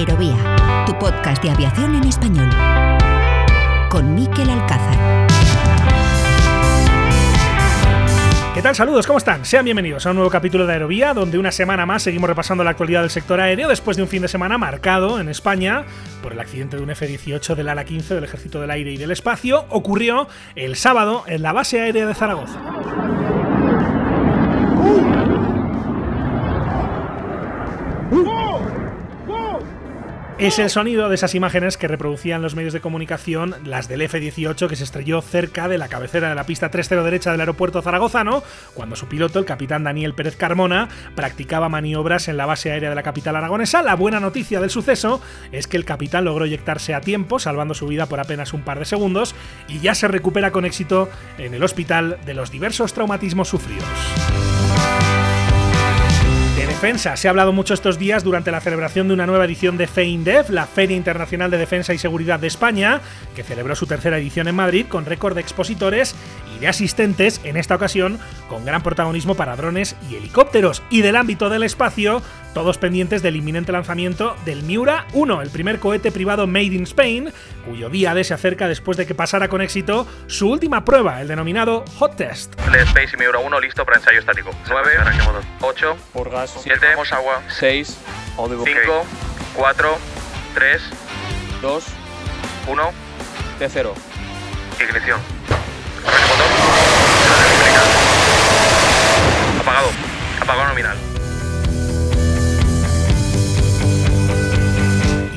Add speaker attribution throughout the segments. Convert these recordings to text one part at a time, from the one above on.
Speaker 1: Aerovía, tu podcast de aviación en español. Con Miquel Alcázar.
Speaker 2: ¿Qué tal? Saludos, ¿cómo están? Sean bienvenidos a un nuevo capítulo de Aerovía, donde una semana más seguimos repasando la actualidad del sector aéreo después de un fin de semana marcado en España por el accidente de un F-18 del ala 15 del Ejército del Aire y del Espacio. Ocurrió el sábado en la base aérea de Zaragoza. Es el sonido de esas imágenes que reproducían los medios de comunicación, las del F-18 que se estrelló cerca de la cabecera de la pista 3-0 derecha del aeropuerto zaragozano, cuando su piloto, el capitán Daniel Pérez Carmona, practicaba maniobras en la base aérea de la capital aragonesa. La buena noticia del suceso es que el capitán logró eyectarse a tiempo, salvando su vida por apenas un par de segundos, y ya se recupera con éxito en el hospital de los diversos traumatismos sufridos Se ha hablado mucho estos días durante la celebración de una nueva edición de FEINDEF, la Feria Internacional de Defensa y Seguridad de España, que celebró su tercera edición en Madrid con récord de expositores y de asistentes, en esta ocasión con gran protagonismo para drones y helicópteros. Y del ámbito del espacio, todos pendientes del inminente lanzamiento del Miura 1, el primer cohete privado made in Spain, cuyo día D se acerca después de que pasara con éxito su última prueba, el denominado Hot Test.
Speaker 3: El Space y Miura 1 listo para ensayo estático. 9, 8,
Speaker 4: por gas,
Speaker 3: 7, agua,
Speaker 4: 6,
Speaker 3: 5, 4, 3,
Speaker 4: 2,
Speaker 3: 1,
Speaker 4: T0.
Speaker 3: Ignición. Apagado. Apagado nominal.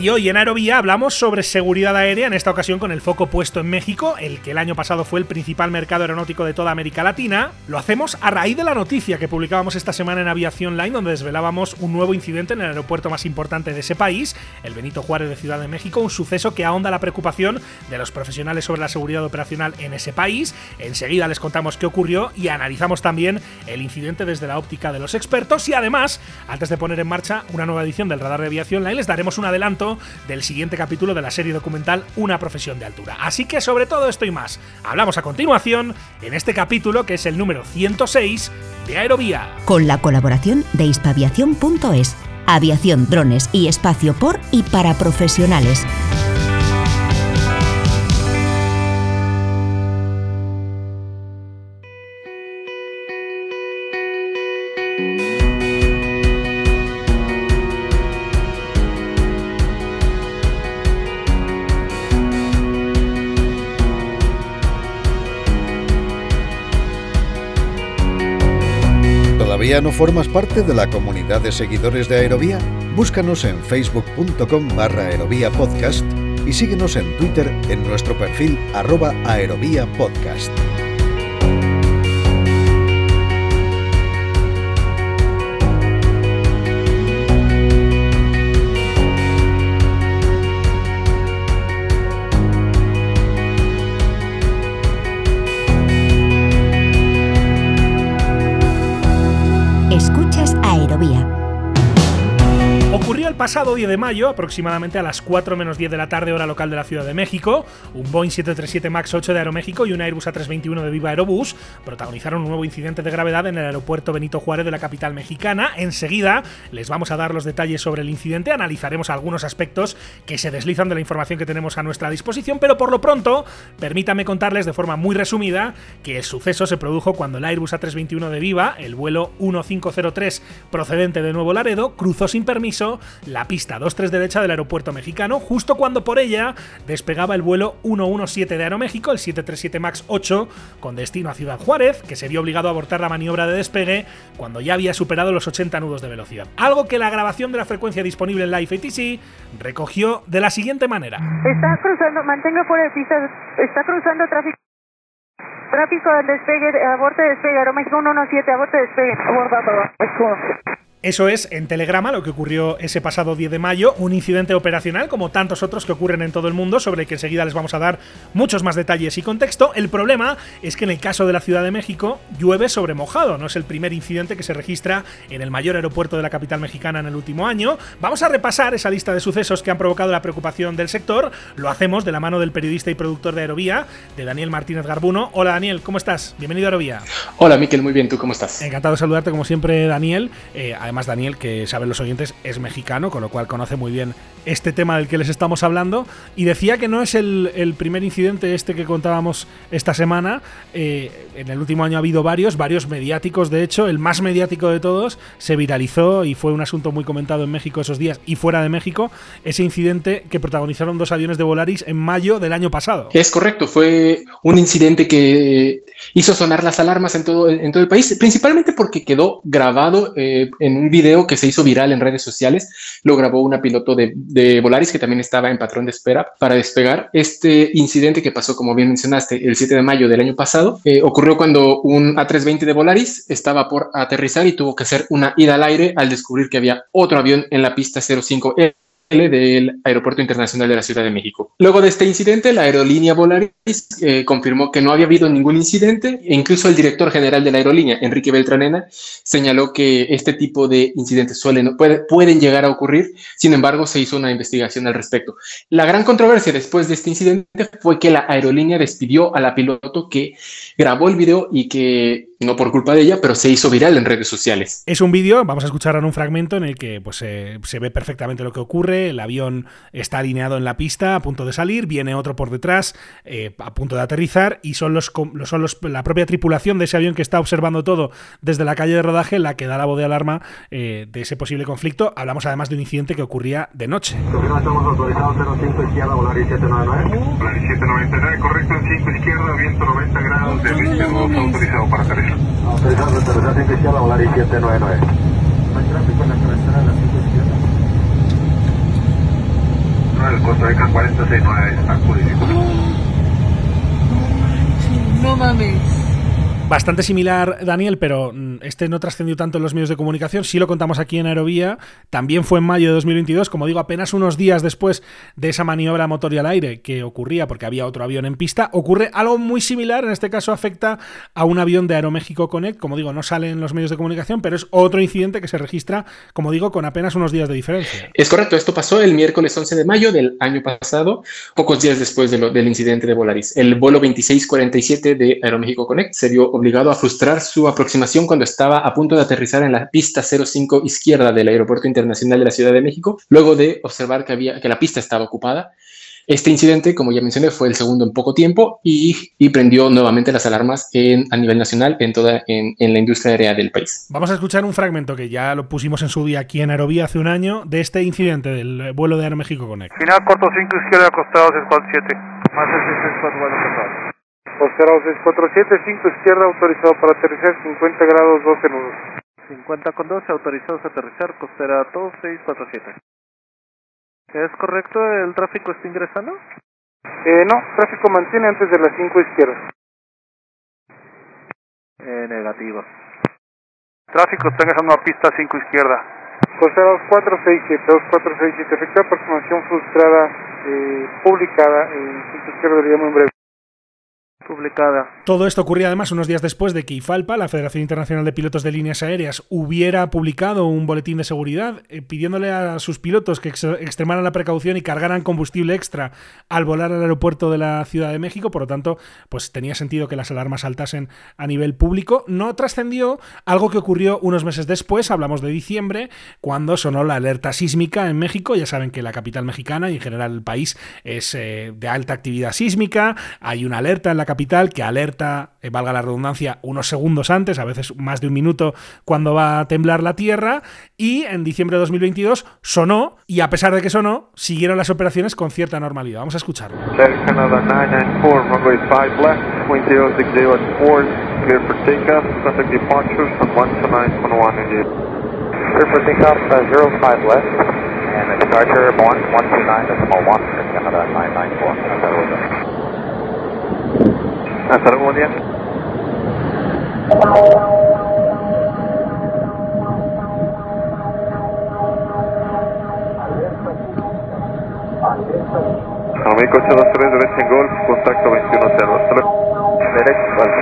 Speaker 2: Y hoy en Aerovía hablamos sobre seguridad aérea, en esta ocasión con el foco puesto en México, el que el año pasado fue el principal mercado aeronáutico de toda América Latina. Lo hacemos a raíz de la noticia que publicábamos esta semana en Aviación Line, donde desvelábamos un nuevo incidente en el aeropuerto más importante de ese país, el Benito Juárez de Ciudad de México, un suceso que ahonda la preocupación de los profesionales sobre la seguridad operacional en ese país. Enseguida les contamos qué ocurrió y analizamos también el incidente desde la óptica de los expertos y además, antes de poner en marcha una nueva edición del Radar de Aviación Line, les daremos un adelanto del siguiente capítulo de la serie documental Una profesión de altura. Así que sobre todo esto y más, hablamos a continuación en este capítulo que es el número 106 de Aerovía.
Speaker 1: Con la colaboración de hispaviación.es, aviación, drones y espacio por y para profesionales.
Speaker 5: ¿Todavía no formas parte de la comunidad de seguidores de Aerovía? Búscanos en facebook.com barra podcast y síguenos en Twitter en nuestro perfil arroba aerovía podcast.
Speaker 2: Pasado 10 de mayo, aproximadamente a las 4 menos 10 de la tarde, hora local de la Ciudad de México. Un Boeing 737 MAX 8 de Aeroméxico y un Airbus A321 de Viva Aerobús protagonizaron un nuevo incidente de gravedad en el aeropuerto Benito Juárez de la capital mexicana. Enseguida les vamos a dar los detalles sobre el incidente, analizaremos algunos aspectos que se deslizan de la información que tenemos a nuestra disposición, pero por lo pronto, permítame contarles de forma muy resumida que el suceso se produjo cuando el Airbus A321 de Viva, el vuelo 1503 procedente de Nuevo Laredo, cruzó sin permiso la pista 23 derecha del aeropuerto mexicano, justo cuando por ella despegaba el vuelo 117 de Aeroméxico, el 737 MAX 8, con destino a Ciudad Juárez, que se vio obligado a abortar la maniobra de despegue cuando ya había superado los 80 nudos de velocidad. Algo que la grabación de la frecuencia disponible en Live ATC recogió de la siguiente manera.
Speaker 6: Está cruzando, mantenga fuera de pista, está cruzando tráfico. Tráfico del despegue, aborte despegue, Aeroméxico 117, aborte despegue. Aborta,
Speaker 2: eso es, en Telegrama, lo que ocurrió ese pasado 10 de mayo, un incidente operacional como tantos otros que ocurren en todo el mundo, sobre el que enseguida les vamos a dar muchos más detalles y contexto. El problema es que en el caso de la Ciudad de México llueve sobre mojado, no es el primer incidente que se registra en el mayor aeropuerto de la capital mexicana en el último año. Vamos a repasar esa lista de sucesos que han provocado la preocupación del sector, lo hacemos de la mano del periodista y productor de Aerovía, de Daniel Martínez Garbuno. Hola Daniel, ¿cómo estás? Bienvenido a Aerovía.
Speaker 7: Hola Miquel, muy bien, ¿tú cómo estás?
Speaker 2: Encantado de saludarte como siempre Daniel. Eh, además Daniel, que saben los oyentes, es mexicano, con lo cual conoce muy bien este tema del que les estamos hablando. Y decía que no es el, primer incidente este que contábamos esta semana. Eh, en el último año ha habido varios, varios mediáticos de hecho. El más mediático de todos se viralizó y fue un asunto muy comentado en México esos días y fuera de México. Ese incidente que protagonizaron dos aviones de Volaris en mayo del año pasado.
Speaker 7: Es correcto, fue un incidente que hizo sonar las alarmas en todo, en todo el país, principalmente porque quedó grabado eh, en un video que se hizo viral en redes sociales. Lo grabó una piloto de, de, Volaris que también estaba en patrón de espera para despegar. Este incidente que pasó, como bien mencionaste, el 7 de mayo del año pasado, eh, ocurrió cuando un A320 de Volaris estaba por aterrizar y tuvo que hacer una ida al aire al descubrir que había otro avión en la pista 05 del Aeropuerto Internacional de la Ciudad de México. Luego de este incidente, la aerolínea Volaris eh, confirmó que no había habido ningún incidente e incluso el director general de la aerolínea, Enrique Beltranena, señaló que este tipo de incidentes suelen, pueden llegar a ocurrir, sin embargo, se hizo una investigación al respecto. La gran controversia después de este incidente fue que la aerolínea despidió a la piloto que grabó el video y que no por culpa de ella, pero se hizo viral en redes sociales.
Speaker 2: Es un vídeo, vamos a escuchar ahora un fragmento en el que pues, eh, se ve perfectamente lo que ocurre, el avión está alineado en la pista a punto de salir, viene otro por detrás eh, a punto de aterrizar y son, los, son los, la propia tripulación de ese avión que está observando todo desde la calle de rodaje la que da la voz de alarma eh, de ese posible conflicto. Hablamos además de un incidente que ocurría de noche.
Speaker 8: Estamos autorizados 05 izquierda, volar 799.
Speaker 3: Volar 799, correcto, 5 izquierda, viento 90 grados, de autorizado para aterrizar.
Speaker 8: Para aterrizar 5 izquierda, volar 799. No hay tráfico en la carretera de la 5 izquierda.
Speaker 3: No, el Costa Rica 469 está purísimo.
Speaker 6: No mames.
Speaker 2: Bastante similar, Daniel, pero mm, este no trascendió tanto en los medios de comunicación. Sí lo contamos aquí en Aerovía. También fue en mayo de 2022, como digo, apenas unos días después de esa maniobra motor y al aire que ocurría porque había otro avión en pista. Ocurre algo muy similar. En este caso afecta a un avión de Aeroméxico Connect. Como digo, no sale en los medios de comunicación, pero es otro incidente que se registra, como digo, con apenas unos días de diferencia.
Speaker 7: Es correcto. Esto pasó el miércoles 11 de mayo del año pasado, pocos días después del incidente de Volaris. El vuelo 2647 de Aeroméxico Connect se dio obligado a frustrar su aproximación cuando estaba a punto de aterrizar en la pista 05 izquierda del Aeropuerto Internacional de la Ciudad de México, luego de observar que, había, que la pista estaba ocupada. Este incidente, como ya mencioné, fue el segundo en poco tiempo y, y prendió nuevamente las alarmas en, a nivel nacional en toda en, en, la industria aérea del país.
Speaker 2: Vamos a escuchar un fragmento que ya lo pusimos en su día aquí en Aerovía hace un año de este incidente del vuelo de Aeroméxico Connect.
Speaker 3: Final corto 5 izquierda acostados 7. Más el 6, 4, 4,
Speaker 8: 4. Observado 647, 5 izquierda, autorizado para aterrizar, 50 grados, 12 nudos.
Speaker 9: 50 con 12, autorizados a aterrizar, costera 2647. ¿Es correcto? ¿El tráfico está ingresando?
Speaker 8: Eh, no, tráfico mantiene antes de las 5 izquierdas.
Speaker 9: Eh, negativo.
Speaker 3: Tráfico está ingresando a pista 5 izquierda.
Speaker 8: Costera 2467, 2467, efecto aproximación frustrada eh, publicada en 5 izquierda, diríamos en breve
Speaker 9: publicada.
Speaker 2: Todo esto ocurría además unos días después de que IFALPA, la Federación Internacional de Pilotos de Líneas Aéreas, hubiera publicado un boletín de seguridad eh, pidiéndole a sus pilotos que ex extremaran la precaución y cargaran combustible extra al volar al aeropuerto de la Ciudad de México. Por lo tanto, pues tenía sentido que las alarmas saltasen a nivel público. No trascendió algo que ocurrió unos meses después, hablamos de diciembre, cuando sonó la alerta sísmica en México. Ya saben que la capital mexicana y en general el país es eh, de alta actividad sísmica. Hay una alerta en la capital que alerta, eh, valga la redundancia, unos segundos antes, a veces más de un minuto, cuando va a temblar la Tierra. Y en diciembre de 2022 sonó, y a pesar de que sonó, siguieron las operaciones con cierta normalidad. Vamos a escucharlo.
Speaker 10: Clear for takeoff, uh, 05 left, and departure 129.1, Canada 994.
Speaker 3: Hasta luego, buen día. Amigo 823, derecha en Golf, contacto 21 Hasta luego.
Speaker 10: Derecha, vale.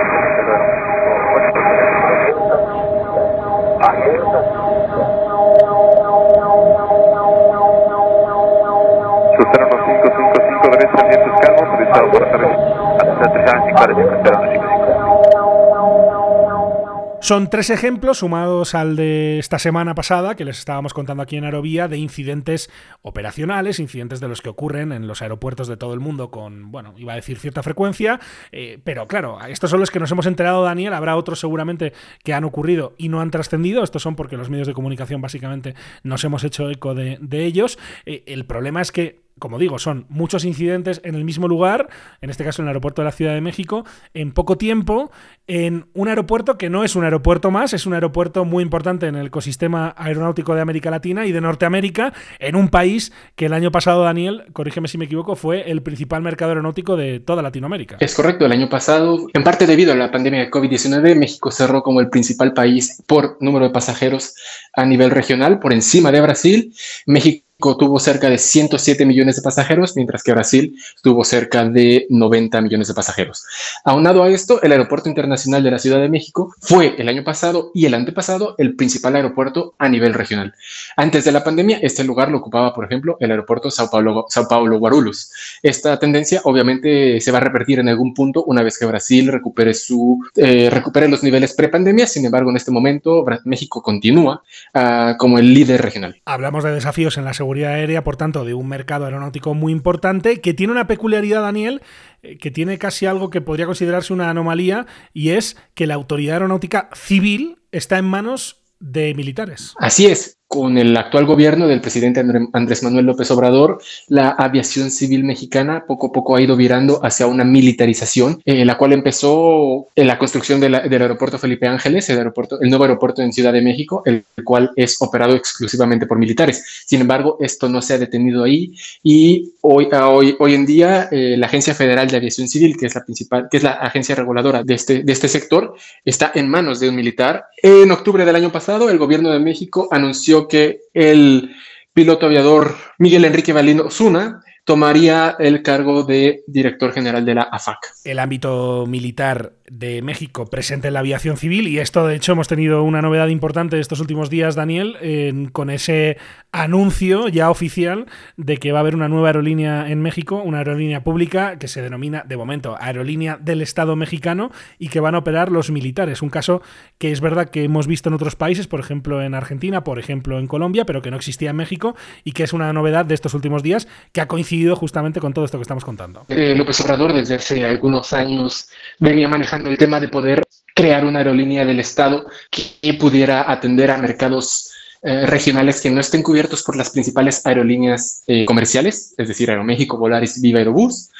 Speaker 3: 1555, derecha, vientos calmos, autorizado para aterrizar. Aterrizar en 5 45, 5
Speaker 2: Son tres ejemplos sumados al de esta semana pasada que les estábamos contando aquí en Aerovía de incidentes operacionales, incidentes de los que ocurren en los aeropuertos de todo el mundo con, bueno, iba a decir cierta frecuencia, eh, pero claro, estos son los que nos hemos enterado, Daniel, habrá otros seguramente que han ocurrido y no han trascendido, estos son porque los medios de comunicación básicamente nos hemos hecho eco de, ellos. Eh, el problema es que como digo, son muchos incidentes en el mismo lugar, en este caso en el aeropuerto de la Ciudad de México, en poco tiempo, en un aeropuerto que no es un aeropuerto más, es un aeropuerto muy importante en el ecosistema aeronáutico de América Latina y de Norteamérica, en un país que el año pasado, Daniel, corrígeme si me equivoco, fue el principal mercado aeronáutico de toda Latinoamérica.
Speaker 7: Es correcto, el año pasado, en parte debido a la pandemia de COVID-19, México cerró como el principal país por número de pasajeros a nivel regional, por encima de Brasil. México tuvo cerca de 107 millones de pasajeros, mientras que Brasil tuvo cerca de 90 millones de pasajeros. Aunado a esto, el Aeropuerto Internacional de la Ciudad de México fue el año pasado y el antepasado el principal aeropuerto a nivel regional. Antes de la pandemia, este lugar lo ocupaba, por ejemplo, el aeropuerto Sao Paulo, Sao Paulo Guarulhos. Esta tendencia obviamente se va a repetir en algún punto una vez que Brasil recupere, su, eh, recupere los niveles prepandemia. Sin embargo, en este momento, México continúa uh, como el líder regional.
Speaker 2: Hablamos de desafíos en la seguridad aérea, por tanto, de un mercado aeronáutico muy importante, que tiene una peculiaridad, Daniel, eh, que tiene casi algo que podría considerarse una anomalía, y es que la autoridad aeronáutica civil está en manos de militares.
Speaker 7: Así es con el actual gobierno del presidente Andrés Manuel López Obrador, la aviación civil mexicana poco a poco ha ido virando hacia una militarización, eh, la cual empezó en la construcción del aeropuerto Felipe Ángeles, el, aeropuerto, el nuevo aeropuerto en Ciudad de México, el cual es operado exclusivamente por militares. Sin embargo, esto no se ha detenido ahí y hoy, hoy, hoy en día eh, la Agencia Federal de Aviación Civil, que es la principal, que es la agencia reguladora de este, de este sector, está en manos de un militar. En octubre del año pasado, el gobierno de México anunció que el piloto aviador Miguel Enrique Valino Zuna tomaría el cargo de director general de la AFAC.
Speaker 2: El ámbito militar de México presente en la aviación civil y esto de hecho hemos tenido una novedad importante estos últimos días, Daniel, con ese anuncio ya oficial de que va a haber una nueva aerolínea en México, una aerolínea pública que se denomina de momento Aerolínea del Estado mexicano y que van a operar los militares. Un caso que es verdad que hemos visto en otros países, por ejemplo en Argentina, por ejemplo en Colombia, pero que no existía en México y que es una novedad de estos últimos días que ha coincidido justamente con todo esto que estamos contando.
Speaker 7: Eh, López Obrador desde hace algunos años venía manejando el tema de poder crear una aerolínea del Estado que pudiera atender a mercados eh, regionales que no estén cubiertos por las principales aerolíneas eh, comerciales, es decir, Aeroméxico, Volaris, Viva Aerobús.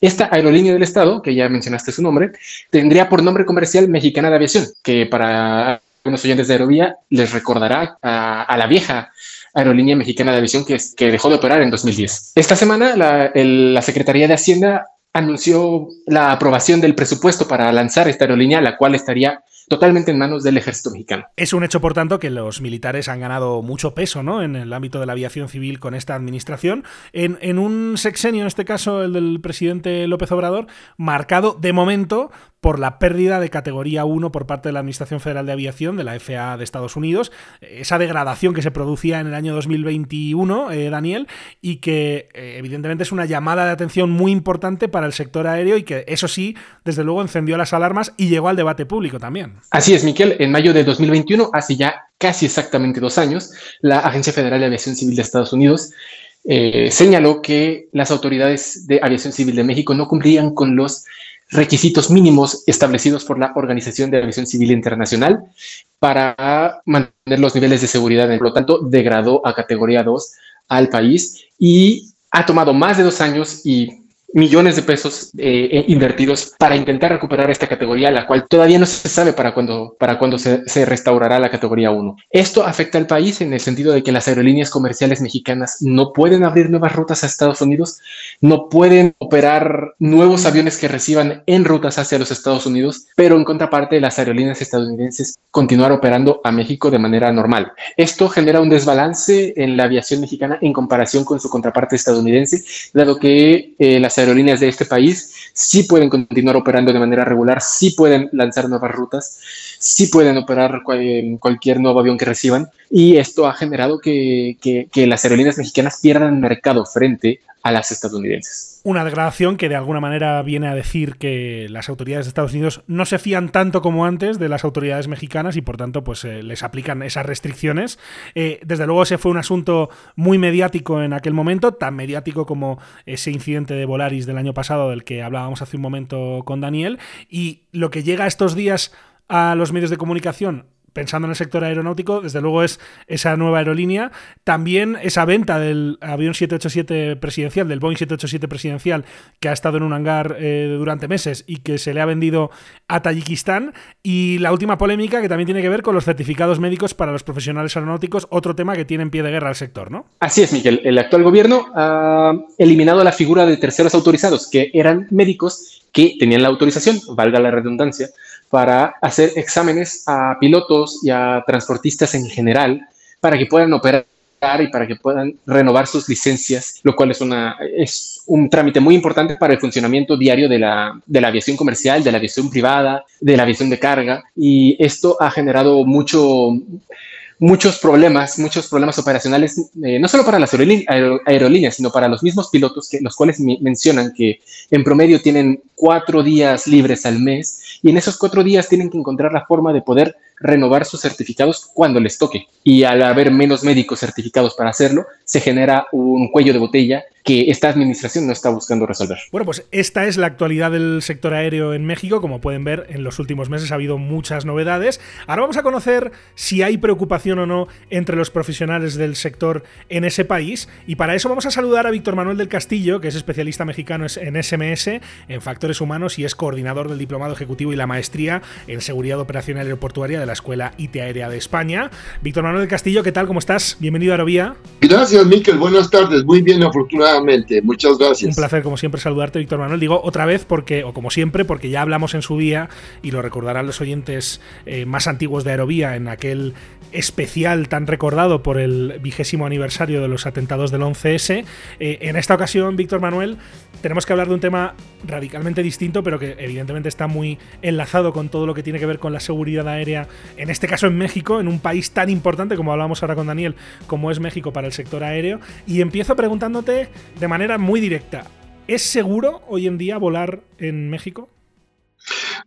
Speaker 7: Esta aerolínea del Estado, que ya mencionaste su nombre, tendría por nombre comercial Mexicana de Aviación, que para algunos oyentes de Aerovía les recordará a, la vieja aerolínea mexicana de aviación que, dejó de operar en 2010. Esta semana la Secretaría de Hacienda anunció la aprobación del presupuesto para lanzar esta aerolínea, la cual estaría totalmente en manos del ejército mexicano.
Speaker 2: Es un hecho, por tanto, que los militares han ganado mucho peso ¿no? en el ámbito de la aviación civil con esta administración, en, en un sexenio, en este caso el del presidente López Obrador, marcado de momento por la pérdida de categoría 1 por parte de la Administración Federal de Aviación, de la FAA de Estados Unidos, esa degradación que se producía en el año 2021, eh, Daniel, y que eh, evidentemente es una llamada de atención muy importante para el sector aéreo y que eso sí, desde luego encendió las alarmas y llegó al debate público también.
Speaker 7: Así es, Miquel, en mayo de 2021, hace ya casi exactamente dos años, la Agencia Federal de Aviación Civil de Estados Unidos eh, señaló que las autoridades de aviación civil de México no cumplían con los requisitos mínimos establecidos por la Organización de Aviación Civil Internacional para mantener los niveles de seguridad. Por lo tanto, degradó a categoría 2 al país y ha tomado más de dos años y millones de pesos eh, eh, invertidos para intentar recuperar esta categoría, la cual todavía no se sabe para cuándo para cuándo se, se, restaurará la categoría 1. Esto afecta al país en el sentido de que las aerolíneas comerciales mexicanas no pueden abrir nuevas rutas a Estados Unidos, no pueden operar nuevos aviones que reciban en rutas hacia los Estados Unidos, pero en contraparte las aerolíneas estadounidenses continuar operando a México de manera normal. Esto genera un desbalance en la aviación mexicana en comparación con su contraparte estadounidense, dado que eh, las aerolíneas de este país sí pueden continuar operando de manera regular, sí pueden lanzar nuevas rutas, sí pueden operar cualquier nuevo avión que reciban. Y esto ha generado que, que, las aerolíneas mexicanas pierdan mercado frente a las estadounidenses.
Speaker 2: Una declaración que de alguna manera viene a decir que las autoridades de Estados Unidos no se fían tanto como antes de las autoridades mexicanas y por tanto pues eh, les aplican esas restricciones. Eh, desde luego ese fue un asunto muy mediático en aquel momento, tan mediático como ese incidente de Volaris del año pasado del que hablábamos hace un momento con Daniel y lo que llega estos días a los medios de comunicación pensando en el sector aeronáutico, desde luego es esa nueva aerolínea. También esa venta del avión 787 presidencial, del Boeing 787 presidencial, que ha estado en un hangar eh, durante meses y que se le ha vendido a Tayikistán. Y la última polémica que también tiene que ver con los certificados médicos para los profesionales aeronáuticos, otro tema que tiene en pie de guerra al sector, ¿no?
Speaker 7: Así es, Miguel. El actual gobierno ha eliminado la figura de terceros autorizados, que eran médicos que tenían la autorización, valga la redundancia, para hacer exámenes a pilotos y a transportistas en general para que puedan operar y para que puedan renovar sus licencias, lo cual es, una, un trámite muy importante para el funcionamiento diario de la, de la aviación comercial, de la aviación privada, de la aviación de carga. Y esto ha generado mucho, muchos problemas, muchos problemas operacionales, eh, no solo para las aerolíneas, sino para los mismos pilotos, que, los cuales mencionan que en promedio tienen cuatro días libres al mes y en esos cuatro días tienen que encontrar la forma de poder renovar sus certificados cuando les toque. Y al haber menos médicos certificados para hacerlo, se genera un cuello de botella que esta administración no está buscando resolver.
Speaker 2: Bueno, pues esta es la actualidad del sector aéreo en México. Como pueden ver, en los últimos meses ha habido muchas novedades. Ahora vamos a conocer si hay preocupación o no entre los profesionales del sector en ese país. Y para eso vamos a saludar a Víctor Manuel del Castillo, que es especialista mexicano en SMS, en factores humanos y es coordinador del Diplomado Ejecutivo y la Maestría en Seguridad Operacional Aeroportuaria de la Escuela IT Aérea de España. Víctor Manuel del Castillo, ¿qué tal? ¿Cómo estás? Bienvenido a Aerovía.
Speaker 11: Gracias, Miquel. Buenas tardes. Muy bien, afortunadamente. Muchas gracias.
Speaker 2: Un placer, como siempre, saludarte, Víctor Manuel. Digo otra vez porque, o como siempre, porque ya hablamos en su día, y lo recordarán los oyentes eh, más antiguos de Aerovía, en aquel especial tan recordado por el vigésimo aniversario de los atentados del 11S. Eh, en esta ocasión, Víctor Manuel, tenemos que hablar de un tema radicalmente distinto, pero que evidentemente está muy enlazado con todo lo que tiene que ver con la seguridad aérea, en este caso en México, en un país tan importante como hablamos ahora con Daniel, como es México para el sector aéreo. Y empiezo preguntándote de manera muy directa, ¿es seguro hoy en día volar en México?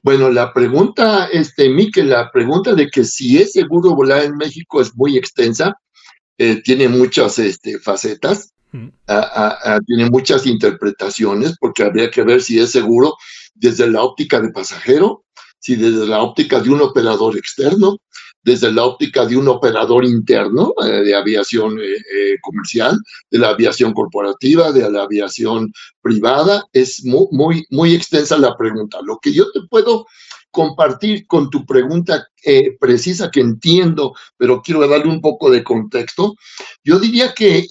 Speaker 11: Bueno, la pregunta, este, Miquel, la pregunta de que si es seguro volar en México es muy extensa, eh, tiene muchas este, facetas, tiene muchas interpretaciones, porque habría que ver si es seguro desde la óptica de pasajero, si desde la óptica de un operador externo, desde la óptica de un operador interno eh, de aviación eh, eh, comercial, de la aviación corporativa, de la aviación privada. Es muy, muy, muy extensa la pregunta. Lo que yo te puedo compartir con tu pregunta precisa que entiendo, pero quiero darle un poco de contexto, yo diría que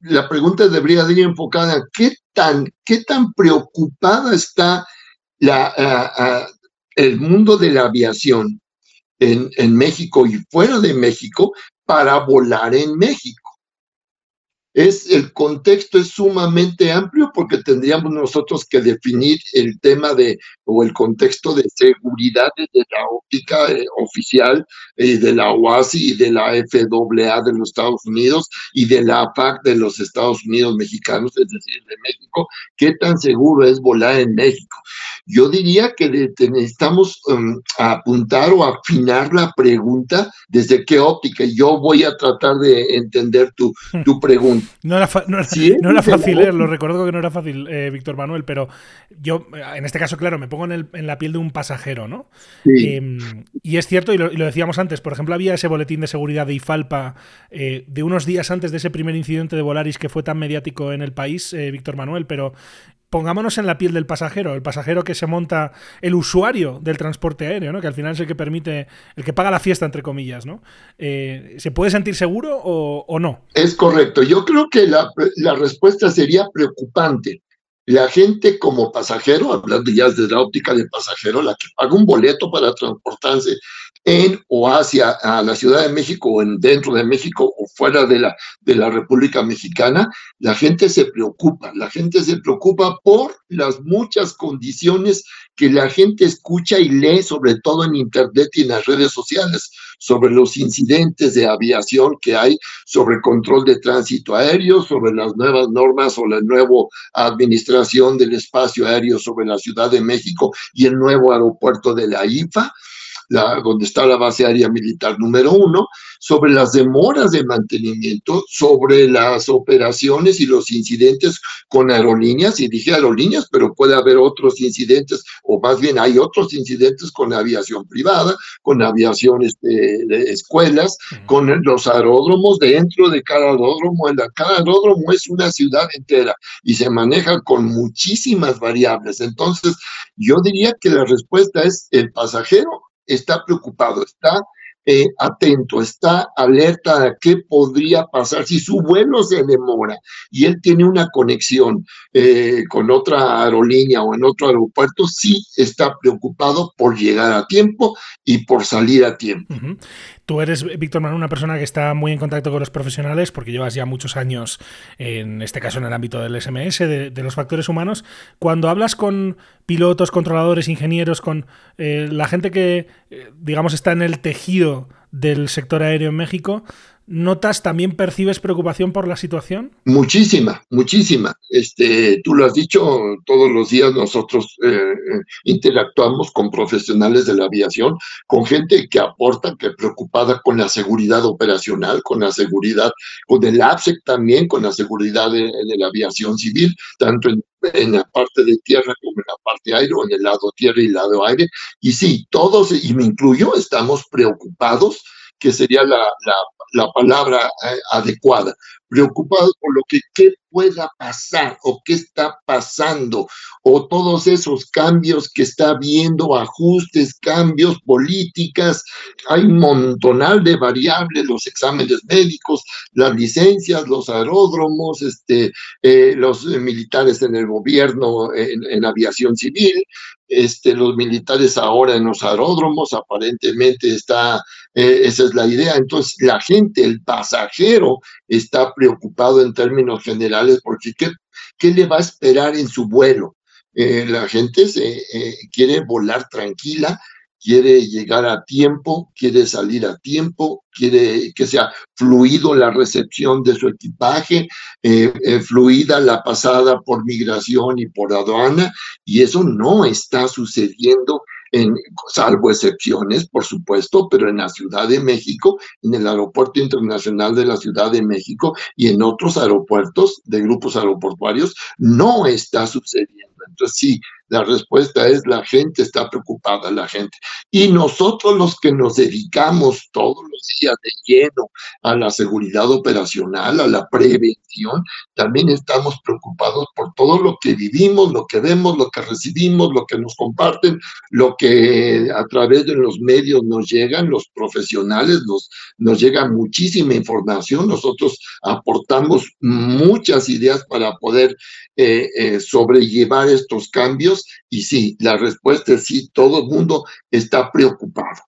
Speaker 11: la pregunta debería ir enfocada a qué tan, qué tan preocupada está la, el mundo de la aviación en, en México y fuera de México para volar en México. Es el contexto es sumamente amplio porque tendríamos nosotros que definir el tema de o el contexto de seguridad desde la óptica eh, oficial y de la OASI y de la FAA de los Estados Unidos y de la APAC de los Estados Unidos mexicanos, es decir, de México, qué tan seguro es volar en México. Yo diría que necesitamos um, apuntar o afinar la pregunta desde qué óptica. Yo voy a tratar de entender tu, hmm. tu pregunta.
Speaker 2: No era, no era, fácil, eh, lo recuerdo que no era fácil, eh, Víctor Manuel, pero yo, en este caso, claro, me pongo en, la piel de un pasajero, ¿no? Em, y es cierto, y lo, decíamos antes, por ejemplo, había ese boletín de seguridad de IFALPA eh, de unos días antes de ese primer incidente de Volaris que fue tan mediático en el país, Víctor Manuel, pero pongámonos en la piel del pasajero, el pasajero que se monta, el usuario del transporte aéreo, ¿no? que al final es el que permite, el que paga la fiesta, entre comillas. ¿no? Eh, ¿Se puede sentir seguro o, no?
Speaker 11: Es correcto. Yo creo que la, la, respuesta sería preocupante. La gente como pasajero, hablando ya desde la óptica del pasajero, la que paga un boleto para transportarse en o hacia a la Ciudad de México o en, dentro de México o fuera de la, de la República Mexicana, la gente se preocupa, la gente se preocupa por las muchas condiciones que la gente escucha y lee, sobre todo en Internet y en las redes sociales, sobre los incidentes de aviación que hay, sobre control de tránsito aéreo, sobre las nuevas normas o la nueva administración del espacio aéreo sobre la Ciudad de México y el nuevo aeropuerto de la IFA donde está la base aérea militar número uno, sobre las demoras de mantenimiento, sobre las operaciones y los incidentes con aerolíneas, y dije aerolíneas, pero puede haber otros incidentes, o más bien hay otros incidentes con aviación privada, con aviación este, de escuelas, con los aeródromos, dentro de cada aeródromo, cada aeródromo es una ciudad entera y se maneja con muchísimas variables. Entonces, yo diría que la respuesta es el pasajero está preocupado, está eh, atento, está alerta a qué podría pasar si su vuelo se demora y él tiene una conexión eh, con otra aerolínea o en otro aeropuerto, sí está preocupado por llegar a tiempo y por salir a tiempo.
Speaker 2: Tú eres, Víctor Manuel, una persona que está muy en contacto con los profesionales porque llevas ya muchos años, en este caso en el ámbito del SMS, de, los factores humanos. Cuando hablas con pilotos, controladores, ingenieros, con eh, la gente que, digamos, está en el tejido del sector aéreo en México, ¿Notas, también percibes preocupación por la situación?
Speaker 11: Muchísima, muchísima. Este, tú lo has dicho, todos los días nosotros eh, eh, interactuamos con profesionales de la aviación, con gente que aporta, que preocupada con la seguridad operacional, con la seguridad, con el APSEC también, con la seguridad de, la aviación civil, tanto en, la parte de tierra como en la parte aire, en el lado tierra y el lado aire. Y sí, todos, y me incluyo, estamos preocupados que sería la, la, palabra eh, adecuada, preocupado por lo que qué pueda pasar o qué está pasando, o todos esos cambios que está habiendo, ajustes, cambios, políticas, hay un montonal de variables, los exámenes médicos, las licencias, los aeródromos, este, eh, los militares en el gobierno, en, en aviación civil, este, los militares ahora en los aeródromos, aparentemente está, eh, esa es la idea. Entonces, la gente, el pasajero, está preocupado en términos generales porque ¿qué, qué le va a esperar en su vuelo? Eh, la gente se, eh, quiere volar tranquila, quiere llegar a tiempo, quiere salir a tiempo, quiere que sea fluido la recepción de su equipaje, fluida la pasada por migración y por aduana, y eso no está sucediendo en, salvo excepciones, por supuesto, pero en la Ciudad de México, en el Aeropuerto Internacional de la Ciudad de México y en otros aeropuertos de grupos aeroportuarios, no está sucediendo. Entonces, sí, la respuesta es la gente está preocupada, la gente. Y nosotros los que nos dedicamos todos los días de lleno a la seguridad operacional, a la prevención, también estamos preocupados por todo lo que vivimos, lo que vemos, lo que recibimos, lo que nos comparten, lo que a través de los medios nos llegan, los profesionales nos, nos llega muchísima información. Nosotros aportamos muchas ideas para poder eh, eh, sobrellevar estos cambios y sí, la respuesta es sí, todo el mundo está preocupado.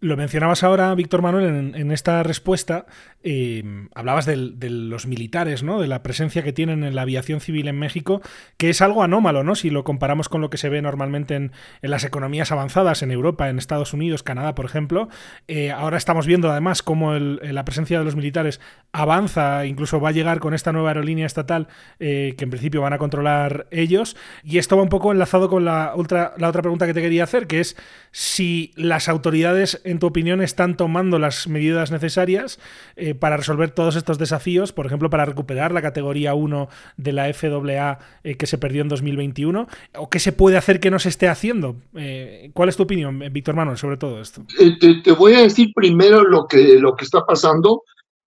Speaker 2: Lo mencionabas ahora, Víctor Manuel, en, esta respuesta. Eh, hablabas de los militares, ¿no? De la presencia que tienen en la aviación civil en México, que es algo anómalo, ¿no? Si lo comparamos con lo que se ve normalmente en, las economías avanzadas en Europa, en Estados Unidos, Canadá, por ejemplo. Eh, ahora estamos viendo además cómo la presencia de los militares avanza, incluso va a llegar con esta nueva aerolínea estatal eh, que en principio van a controlar ellos. Y esto va un poco enlazado con la, la otra pregunta que te quería hacer, que es si las autoridades en tu opinión, están tomando las medidas necesarias eh, para resolver todos estos desafíos? Por ejemplo, para recuperar la categoría 1 de la FAA eh, que se perdió en 2021. ¿O qué se puede hacer que no se esté haciendo? Eh, ¿Cuál es tu opinión, Víctor Manuel, sobre todo esto?
Speaker 11: Te, voy a decir primero lo que, lo que está pasando.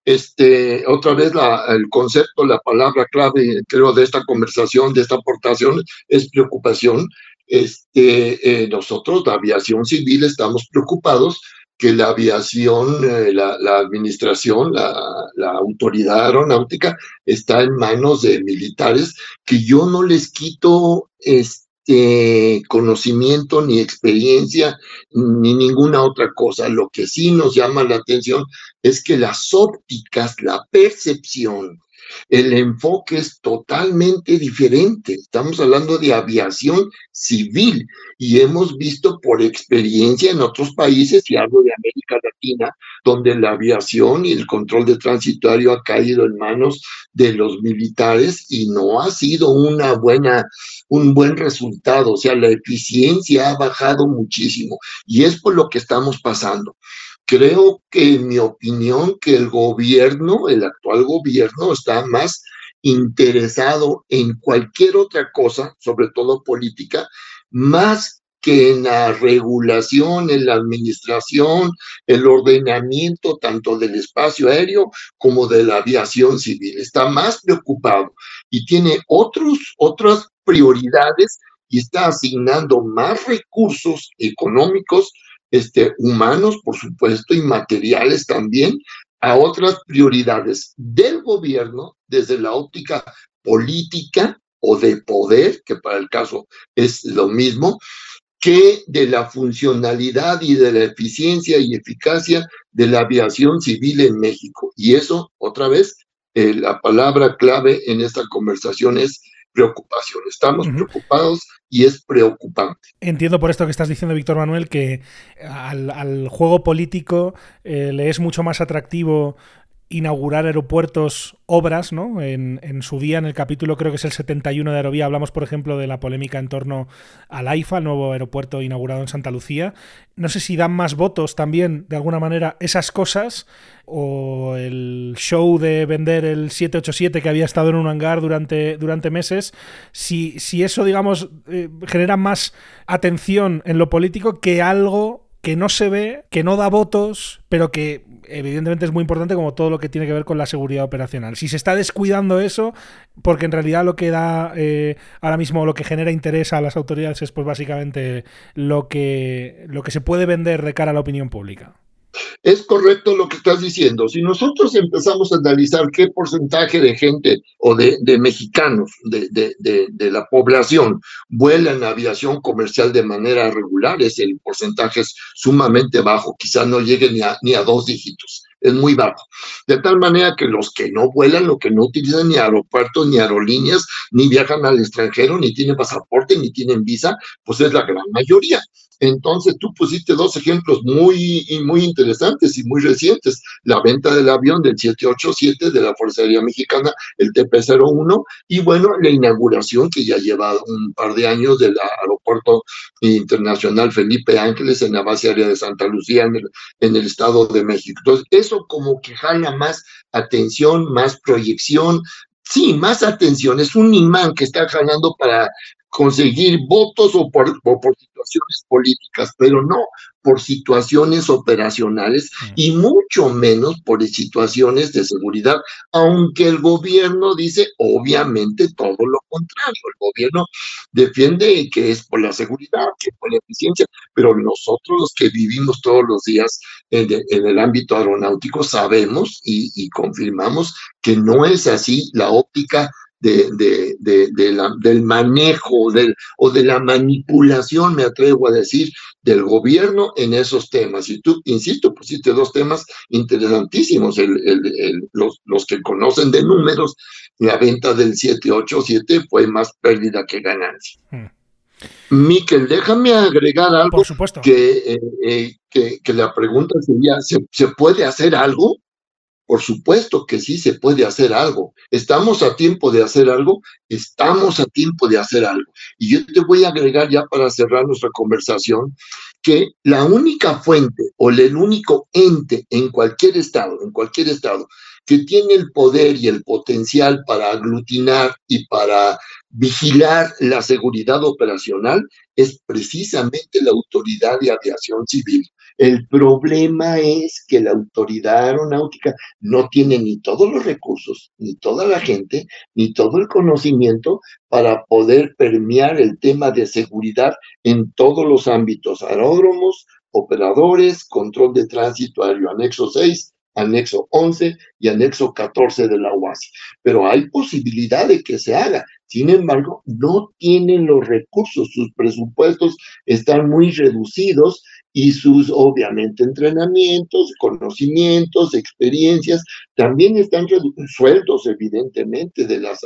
Speaker 11: Este, otra vez el concepto, la palabra clave, creo, de esta conversación, de esta aportación, es preocupación. Este, nosotros, la aviación civil, estamos preocupados que la aviación, eh, la, administración, la, autoridad aeronáutica está en manos de militares que yo no les quito este conocimiento, ni experiencia, ni ninguna otra cosa. Lo que sí nos llama la atención es que las ópticas, la percepción, el enfoque es totalmente diferente. Estamos hablando de aviación civil y hemos visto por experiencia en otros países, y hablo de América Latina, donde la aviación y el control de transitorio ha caído en manos de los militares y no ha sido una buena, un buen resultado. O sea, la eficiencia ha bajado muchísimo y es por lo que estamos pasando. Creo que, en mi opinión, que el gobierno, el actual gobierno, está más interesado en cualquier otra cosa, sobre todo política, más que en la regulación, en la administración, el ordenamiento tanto del espacio aéreo como de la aviación civil. Está más preocupado y tiene otros, otras prioridades y está asignando más recursos económicos este, humanos, por supuesto, y materiales también, a otras prioridades del gobierno desde la óptica política o de poder, que para el caso es lo mismo, que de la funcionalidad y de la eficiencia y eficacia de la aviación civil en México. Y eso, otra vez, eh, la palabra clave en esta conversación es preocupación. Estamos preocupados y es preocupante.
Speaker 2: Entiendo por esto que estás diciendo, Víctor Manuel, que al, juego político eh, le es mucho más atractivo inaugurar aeropuertos, obras, ¿no? En, su día, en el capítulo creo que es el 71 de Aerovía, hablamos, por ejemplo, de la polémica en torno al AIFA, el nuevo aeropuerto inaugurado en Santa Lucía. No sé si dan más votos también, de alguna manera, esas cosas, o el show de vender el 787 que había estado en un hangar durante, durante meses, si, si eso, digamos, eh, genera más atención en lo político que algo que no se ve, que no da votos, pero que evidentemente es muy importante como todo lo que tiene que ver con la seguridad operacional. Si se está descuidando eso, porque en realidad lo que da eh, ahora mismo, lo que genera interés a las autoridades es pues básicamente lo que, lo que se puede vender de cara a la opinión pública.
Speaker 11: Es correcto lo que estás diciendo. Si nosotros empezamos a analizar qué porcentaje de gente o de, mexicanos, de, de, la población, vuela en aviación comercial de manera regular, es el porcentaje es sumamente bajo, quizás no llegue ni a, ni a dos dígitos es muy bajo. De tal manera que los que no vuelan, los que no utilizan ni aeropuertos, ni aerolíneas, ni viajan al extranjero, ni tienen pasaporte, ni tienen visa, pues es la gran mayoría. Entonces tú pusiste dos ejemplos muy, muy interesantes y muy recientes. La venta del avión del 787 de la Fuerza Aérea Mexicana, el TP-01, y bueno, la inauguración que ya lleva un par de años del aeropuerto internacional Felipe Ángeles en la base aérea de Santa Lucía en el, en el Estado de México. Entonces, eso como que jala más atención, más proyección, sí, más atención, es un imán que está jalando para conseguir votos o por, situaciones políticas, pero no por situaciones operacionales mm. y mucho menos por situaciones de seguridad, aunque el gobierno dice obviamente todo lo contrario. El gobierno defiende que es por la seguridad, que es por la eficiencia, pero nosotros los que vivimos todos los días en, el ámbito aeronáutico sabemos y confirmamos que no es así la óptica de, de, la, del manejo del, o de la manipulación, me atrevo a decir, del gobierno en esos temas. Y tú, insisto, pusiste dos temas interesantísimos, el, el, los, los que conocen de números, la venta del 787 fue más pérdida que ganancia. Hmm. Miquel, déjame agregar algo
Speaker 2: Por supuesto.
Speaker 11: Que, eh, eh, que, que, la pregunta sería, ¿se, ¿se puede hacer algo? Por supuesto que sí se puede hacer algo. ¿Estamos a tiempo de hacer algo? Estamos a tiempo de hacer algo. Y yo te voy a agregar ya para cerrar nuestra conversación que la única fuente o el único ente en cualquier estado, en cualquier estado, que tiene el poder y el potencial para aglutinar y para vigilar la seguridad operacional es precisamente la Autoridad de Aviación Civil. El problema es que la autoridad aeronáutica no tiene ni todos los recursos, ni toda la gente, ni todo el conocimiento para poder permear el tema de seguridad en todos los ámbitos, aeródromos, operadores, control de tránsito aéreo, anexo 6, anexo 11 y anexo 14 de la UASI. Pero hay posibilidad de que se haga Sin embargo, no tienen los recursos, sus presupuestos están muy reducidos y sus, obviamente, entrenamientos, conocimientos, experiencias, también están sueltos, evidentemente, de las,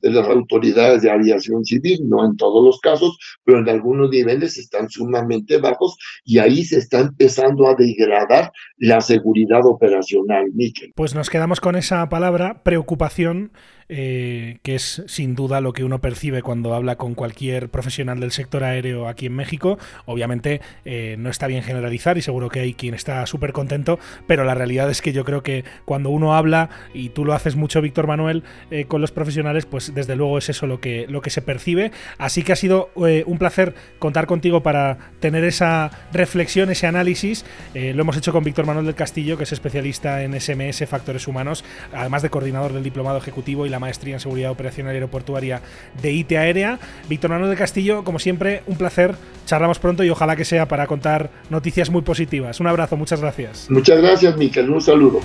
Speaker 11: de las autoridades de aviación civil, no en todos los casos, pero en algunos niveles están sumamente bajos y ahí se está empezando a degradar la seguridad operacional, Miquel.
Speaker 2: Pues nos quedamos con esa palabra, preocupación, eh, que es sin duda lo que uno percibe cuando habla con cualquier profesional del sector aéreo aquí en México. Obviamente eh, no está bien generalizar y seguro que hay quien está súper contento, pero la realidad es que yo creo que cuando uno habla, y tú lo haces mucho, Víctor Manuel, eh, con los profesionales, pues desde luego es eso lo que, lo que se percibe. Así que ha sido un placer contar contigo para tener esa reflexión, ese análisis. lo hemos hecho con Víctor Manuel del Castillo, que es especialista en SMS, factores humanos, además de coordinador del diplomado ejecutivo y la maestría en seguridad operacional aeroportuaria de IT Aérea. Víctor Manuel de Castillo, como siempre, un placer. Charlamos pronto y ojalá que sea para contar noticias muy positivas. Un abrazo, muchas gracias.
Speaker 11: Muchas gracias, Miquel. Un saludo.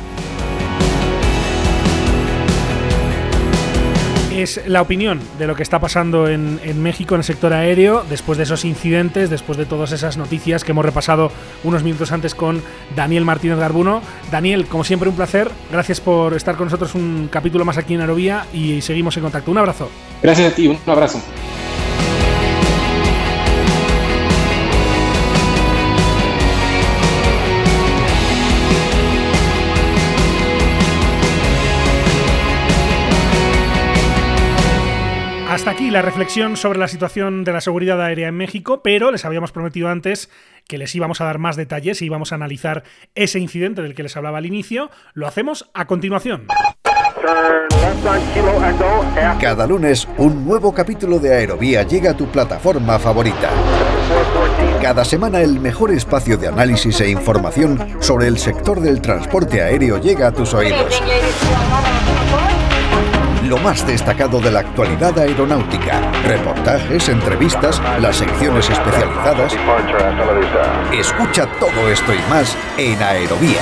Speaker 2: es la opinión de lo que está pasando en, México en el sector aéreo después de esos incidentes, después de todas esas noticias que hemos repasado unos minutos antes con Daniel Martínez Garbuno. Daniel, como siempre, un placer. Gracias por estar con nosotros un capítulo más aquí en Aerovía y seguimos en contacto. Un abrazo.
Speaker 7: Gracias a ti, un abrazo.
Speaker 2: Hasta aquí la reflexión sobre la situación de la seguridad aérea en México, pero les habíamos prometido antes que les íbamos a dar más detalles y íbamos a analizar ese incidente del que les hablaba al inicio. Lo hacemos a continuación.
Speaker 5: Cada lunes, un nuevo capítulo de Aerovía llega a tu plataforma favorita. Cada semana el mejor espacio de análisis e información sobre el sector del transporte aéreo llega a tus oídos lo más destacado de la actualidad aeronáutica. Reportajes, entrevistas, las secciones especializadas. Escucha todo esto y más en Aerovía.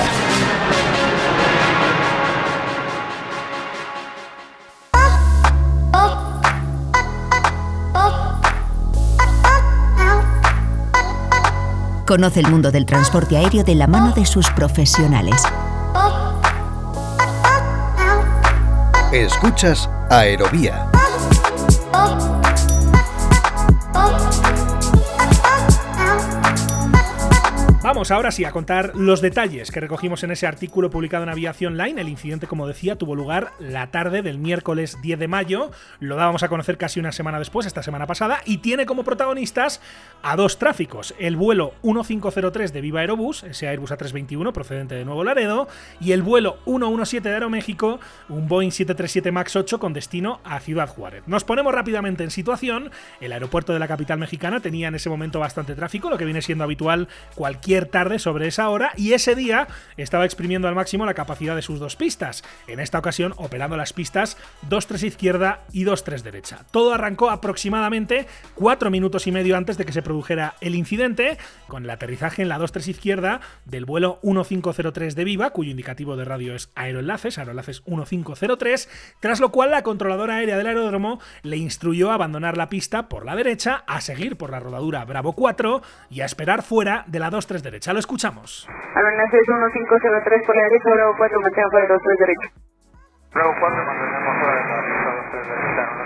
Speaker 1: Conoce el mundo del transporte aéreo de la mano de sus profesionales.
Speaker 5: Escuchas Aerovía.
Speaker 2: Vamos ahora sí a contar los detalles que recogimos en ese artículo publicado en Aviación Line. El incidente, como decía, tuvo lugar la tarde del miércoles 10 de mayo. Lo dábamos a conocer casi una semana después, esta semana pasada, y tiene como protagonistas a dos tráficos. El vuelo 1503 de Viva Aerobús, ese Airbus A321 procedente de Nuevo Laredo, y el vuelo 117 de Aeroméxico, un Boeing 737 MAX 8 con destino a Ciudad Juárez. Nos ponemos rápidamente en situación. El aeropuerto de la capital mexicana tenía en ese momento bastante tráfico, lo que viene siendo habitual cualquier tarde sobre esa hora y ese día estaba exprimiendo al máximo la capacidad de sus dos pistas, en esta ocasión operando las pistas 2-3 izquierda y 2-3 derecha. Todo arrancó aproximadamente 4 minutos y medio antes de que se produjera el incidente, con el aterrizaje en la 2-3 izquierda del vuelo 1503 de Viva, cuyo indicativo de radio es aeroenlaces, aeroenlaces 1503, tras lo cual la controladora aérea del aeródromo le instruyó a abandonar la pista por la derecha, a seguir por la rodadura Bravo 4 y a esperar fuera de la 2-3 derecha. Lo escuchamos.
Speaker 6: Aeronaves 1503 por la derecha, Bravo 4, mantenga fuera 23 derecha.
Speaker 9: Bravo 4, mantenemos la 23 derecha.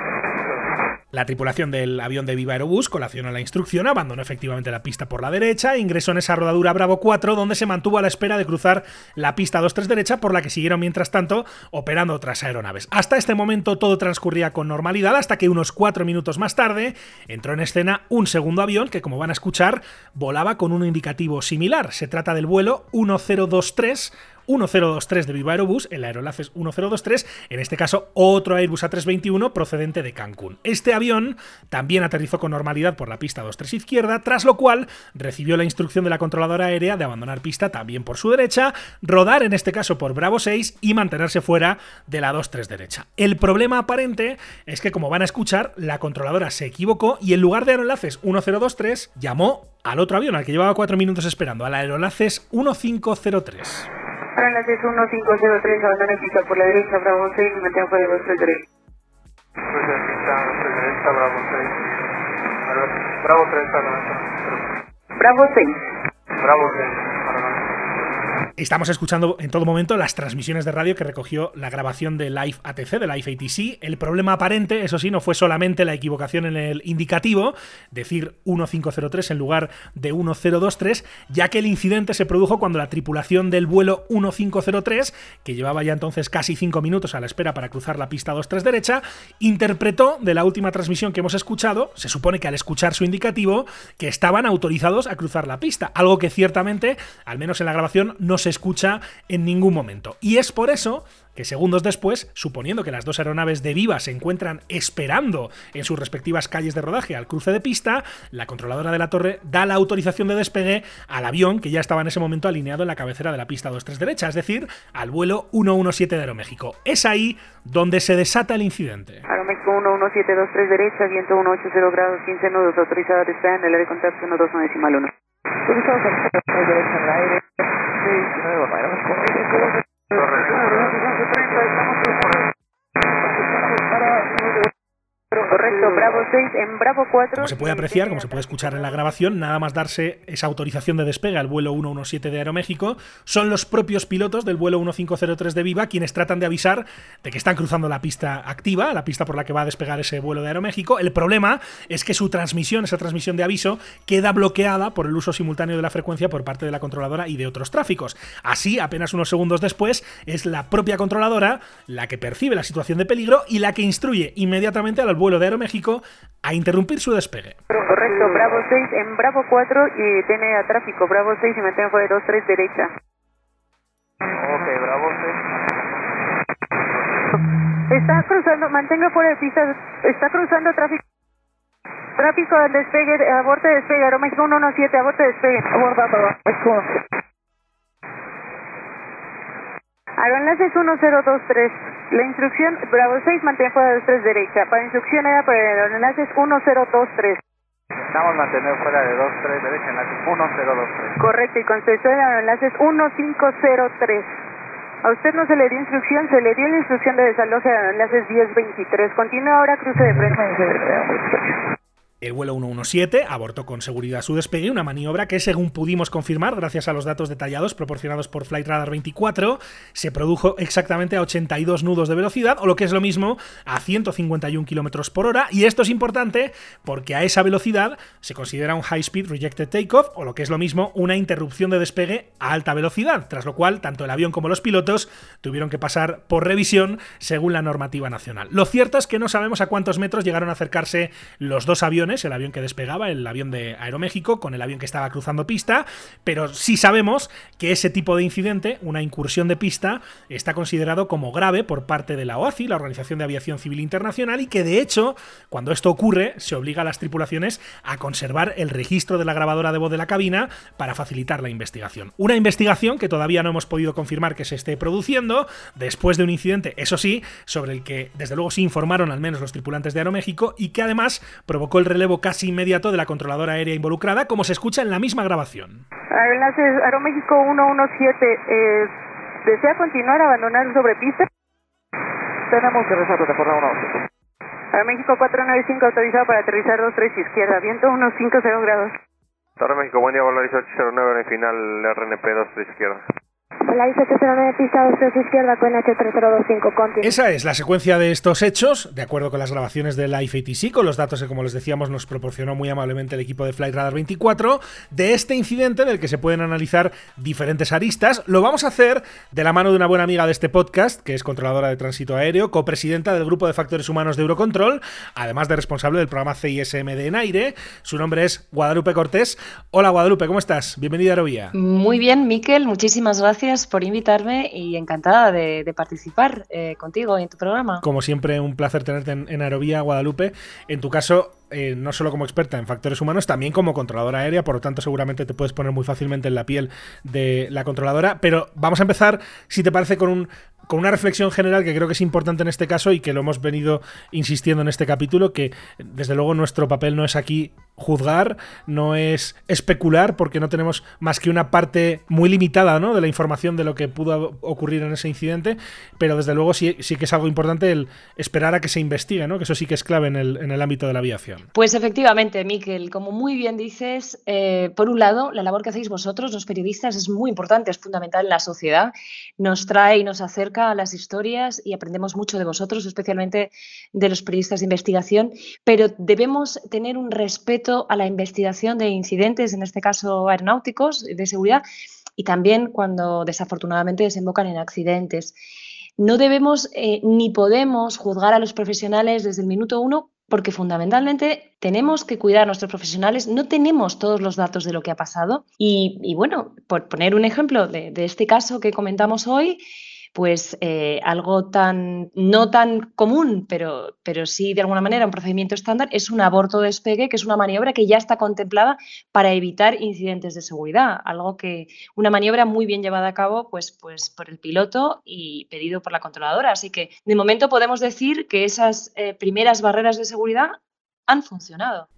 Speaker 2: La tripulación del avión de Viva Aerobús colacionó la instrucción, abandonó efectivamente la pista por la derecha e ingresó en esa rodadura Bravo 4, donde se mantuvo a la espera de cruzar la pista 2-3 derecha, por la que siguieron mientras tanto operando otras aeronaves. Hasta este momento todo transcurría con normalidad, hasta que unos 4 minutos más tarde entró en escena un segundo avión que, como van a escuchar, volaba con un indicativo similar. Se trata del vuelo 1023 1023 de Viva Aerobús, el aeroenlaces 1023, en este caso otro Airbus A321 procedente de Cancún. Este avión también aterrizó con normalidad por la pista 23 izquierda, tras lo cual recibió la instrucción de la controladora aérea de abandonar pista también por su derecha, rodar en este caso por Bravo 6 y mantenerse fuera de la 23 derecha. El problema aparente es que, como van a escuchar, la controladora se equivocó y en lugar de aeroenlaces 1023 llamó al otro avión, al que llevaba cuatro minutos esperando, al aeroenlaces 1503.
Speaker 6: Aeronaves 1503, abandona pista por la derecha, Bravo 6, mantenga fuera de 23 derecha.
Speaker 9: Pues pista 23
Speaker 8: Delta Bravo 6. Bravo 3 a
Speaker 6: Bravo 6.
Speaker 8: Bravo 6.
Speaker 2: Estamos escuchando en todo momento las transmisiones de radio que recogió la grabación de Live ATC, de Live ATC. El problema aparente, eso sí, no fue solamente la equivocación en el indicativo, decir 1503 en lugar de 1023, ya que el incidente se produjo cuando la tripulación del vuelo 1503, que llevaba ya entonces casi 5 minutos a la espera para cruzar la pista 23 derecha, interpretó de la última transmisión que hemos escuchado, se supone que al escuchar su indicativo, que estaban autorizados a cruzar la pista, algo que ciertamente, al menos en la grabación, no se escucha en ningún momento. Y es por eso que segundos después, suponiendo que las dos aeronaves de Viva se encuentran esperando en sus respectivas calles de rodaje al cruce de pista, la controladora de la torre da la autorización de despegue al avión que ya estaba en ese momento alineado en la cabecera de la pista 23 derecha, es decir, al vuelo 117 de Aeroméxico. Es ahí donde se desata el incidente.
Speaker 6: Aeroméxico 11723 derecha, viento 180 grados, 15 nudos, autorizado despegue en el área de contacto 129 decimal 1. Autorizado derecha en Correcto, Bravo 6 en Bravo 4.
Speaker 2: Como se puede apreciar, como se puede escuchar en la grabación, nada más darse esa autorización de despegue al vuelo 117 de Aeroméxico, son los propios pilotos del vuelo 1503 de Viva quienes tratan de avisar de que están cruzando la pista activa, la pista por la que va a despegar ese vuelo de Aeroméxico. El problema es que su transmisión, esa transmisión de aviso, queda bloqueada por el uso simultáneo de la frecuencia por parte de la controladora y de otros tráficos. Así, apenas unos segundos después, es la propia controladora la que percibe la situación de peligro y la que instruye inmediatamente al vuelo de Aeroméxico a interrumpir su despegue.
Speaker 6: Correcto, Bravo 6 en Bravo 4 y tiene a tráfico Bravo 6 y mantiene fuera de 23 derecha.
Speaker 8: Ok, Bravo
Speaker 6: 6. Está cruzando, mantenga fuera de pista, está cruzando tráfico. Tráfico al despegue, aborte de despegue, Aeroméxico 117, aborte de despegue. Abordado, Aeroenlaces 1023. La instrucción Bravo 6 mantiene fuera de 3 derecha. Para instrucción era para aeroenlaces 1023.
Speaker 8: Estamos manteniendo fuera de 23 derecha, enlace 1023.
Speaker 6: Correcto, y concesión de aeroenlaces 1503. A usted no se le dio instrucción, se le dio la instrucción de desaloje de aeroenlaces 1023. Continúa ahora cruce de frente.
Speaker 2: El vuelo 117 abortó con seguridad su despegue, una maniobra que, según pudimos confirmar, gracias a los datos detallados proporcionados por Flight Radar 24, se produjo exactamente a 82 nudos de velocidad, o lo que es lo mismo, a 151 km por hora. Y esto es importante porque a esa velocidad se considera un High Speed Rejected Takeoff, o lo que es lo mismo, una interrupción de despegue a alta velocidad, tras lo cual tanto el avión como los pilotos tuvieron que pasar por revisión según la normativa nacional. Lo cierto es que no sabemos a cuántos metros llegaron a acercarse los dos aviones el avión que despegaba, el avión de Aeroméxico, con el avión que estaba cruzando pista, pero sí sabemos que ese tipo de incidente, una incursión de pista, está considerado como grave por parte de la OACI, la Organización de Aviación Civil Internacional, y que de hecho, cuando esto ocurre, se obliga a las tripulaciones a conservar el registro de la grabadora de voz de la cabina para facilitar la investigación. Una investigación que todavía no hemos podido confirmar que se esté produciendo, después de un incidente, eso sí, sobre el que desde luego sí informaron al menos los tripulantes de Aeroméxico y que además provocó el relevo casi inmediato de la controladora aérea involucrada, como se escucha en la misma grabación.
Speaker 6: Enlaces Aeroméxico 117, eh, ¿desea continuar a abandonar sobre pista?
Speaker 8: Tenemos que rezar plataforma 1
Speaker 6: Aeroméxico 495 autorizado para aterrizar 23 izquierda, viento 150 grados.
Speaker 10: Torre México, buen día, Volaris 809 en final RNP 23 izquierda.
Speaker 12: 809 pista 23 izquierda con H3025 continua.
Speaker 2: Esa es la secuencia de estos hechos, de acuerdo con las grabaciones de la IFATC, con los datos que, como les decíamos, nos proporcionó muy amablemente el equipo de Flight Radar 24, de este incidente del que se pueden analizar diferentes aristas. Lo vamos a hacer de la mano de una buena amiga de este podcast, que es controladora de tránsito aéreo, copresidenta del grupo de factores humanos de Eurocontrol, además de responsable del programa CISMD en aire. Su nombre es Guadalupe Cortés. Hola Guadalupe, ¿cómo estás? Bienvenida a Aerovía.
Speaker 13: Muy bien, Miquel, muchísimas gracias por invitarme y encantada de, de participar eh, contigo en tu programa.
Speaker 2: Como siempre, un placer tenerte en, en Aerovía, Guadalupe. En tu caso, eh, no solo como experta en factores humanos, también como controladora aérea, por lo tanto seguramente te puedes poner muy fácilmente en la piel de la controladora. Pero vamos a empezar, si te parece, con un con una reflexión general que creo que es importante en este caso y que lo hemos venido insistiendo en este capítulo, que desde luego nuestro papel no es aquí juzgar, no es especular, porque no tenemos más que una parte muy limitada ¿no? de la información de lo que pudo ocurrir en ese incidente, pero desde luego sí, sí que es algo importante el esperar a que se investigue, ¿no? que eso sí que es clave en el, en el ámbito de la aviación.
Speaker 13: Pues efectivamente, Miquel, como muy bien dices, eh, por un lado, la labor que hacéis vosotros, los periodistas, es muy importante, es fundamental en la sociedad, nos trae y nos acerca a las historias y aprendemos mucho de vosotros, especialmente de los periodistas de investigación, pero debemos tener un respeto a la investigación de incidentes, en este caso aeronáuticos, de seguridad, y también cuando desafortunadamente desembocan en accidentes. No debemos eh, ni podemos juzgar a los profesionales desde el minuto uno porque fundamentalmente tenemos que cuidar a nuestros profesionales, no tenemos todos los datos de lo que ha pasado. Y, bueno, por poner un ejemplo de, este caso que comentamos hoy, pues eh, algo tan, no tan común, pero, pero sí de alguna manera un procedimiento estándar, es un aborto despegue, que es una maniobra que ya está contemplada para evitar incidentes de seguridad, algo que, una maniobra muy bien llevada a cabo pues, pues por el piloto y pedido por la controladora. Así que de momento podemos decir que esas eh, primeras barreras de seguridad han funcionado.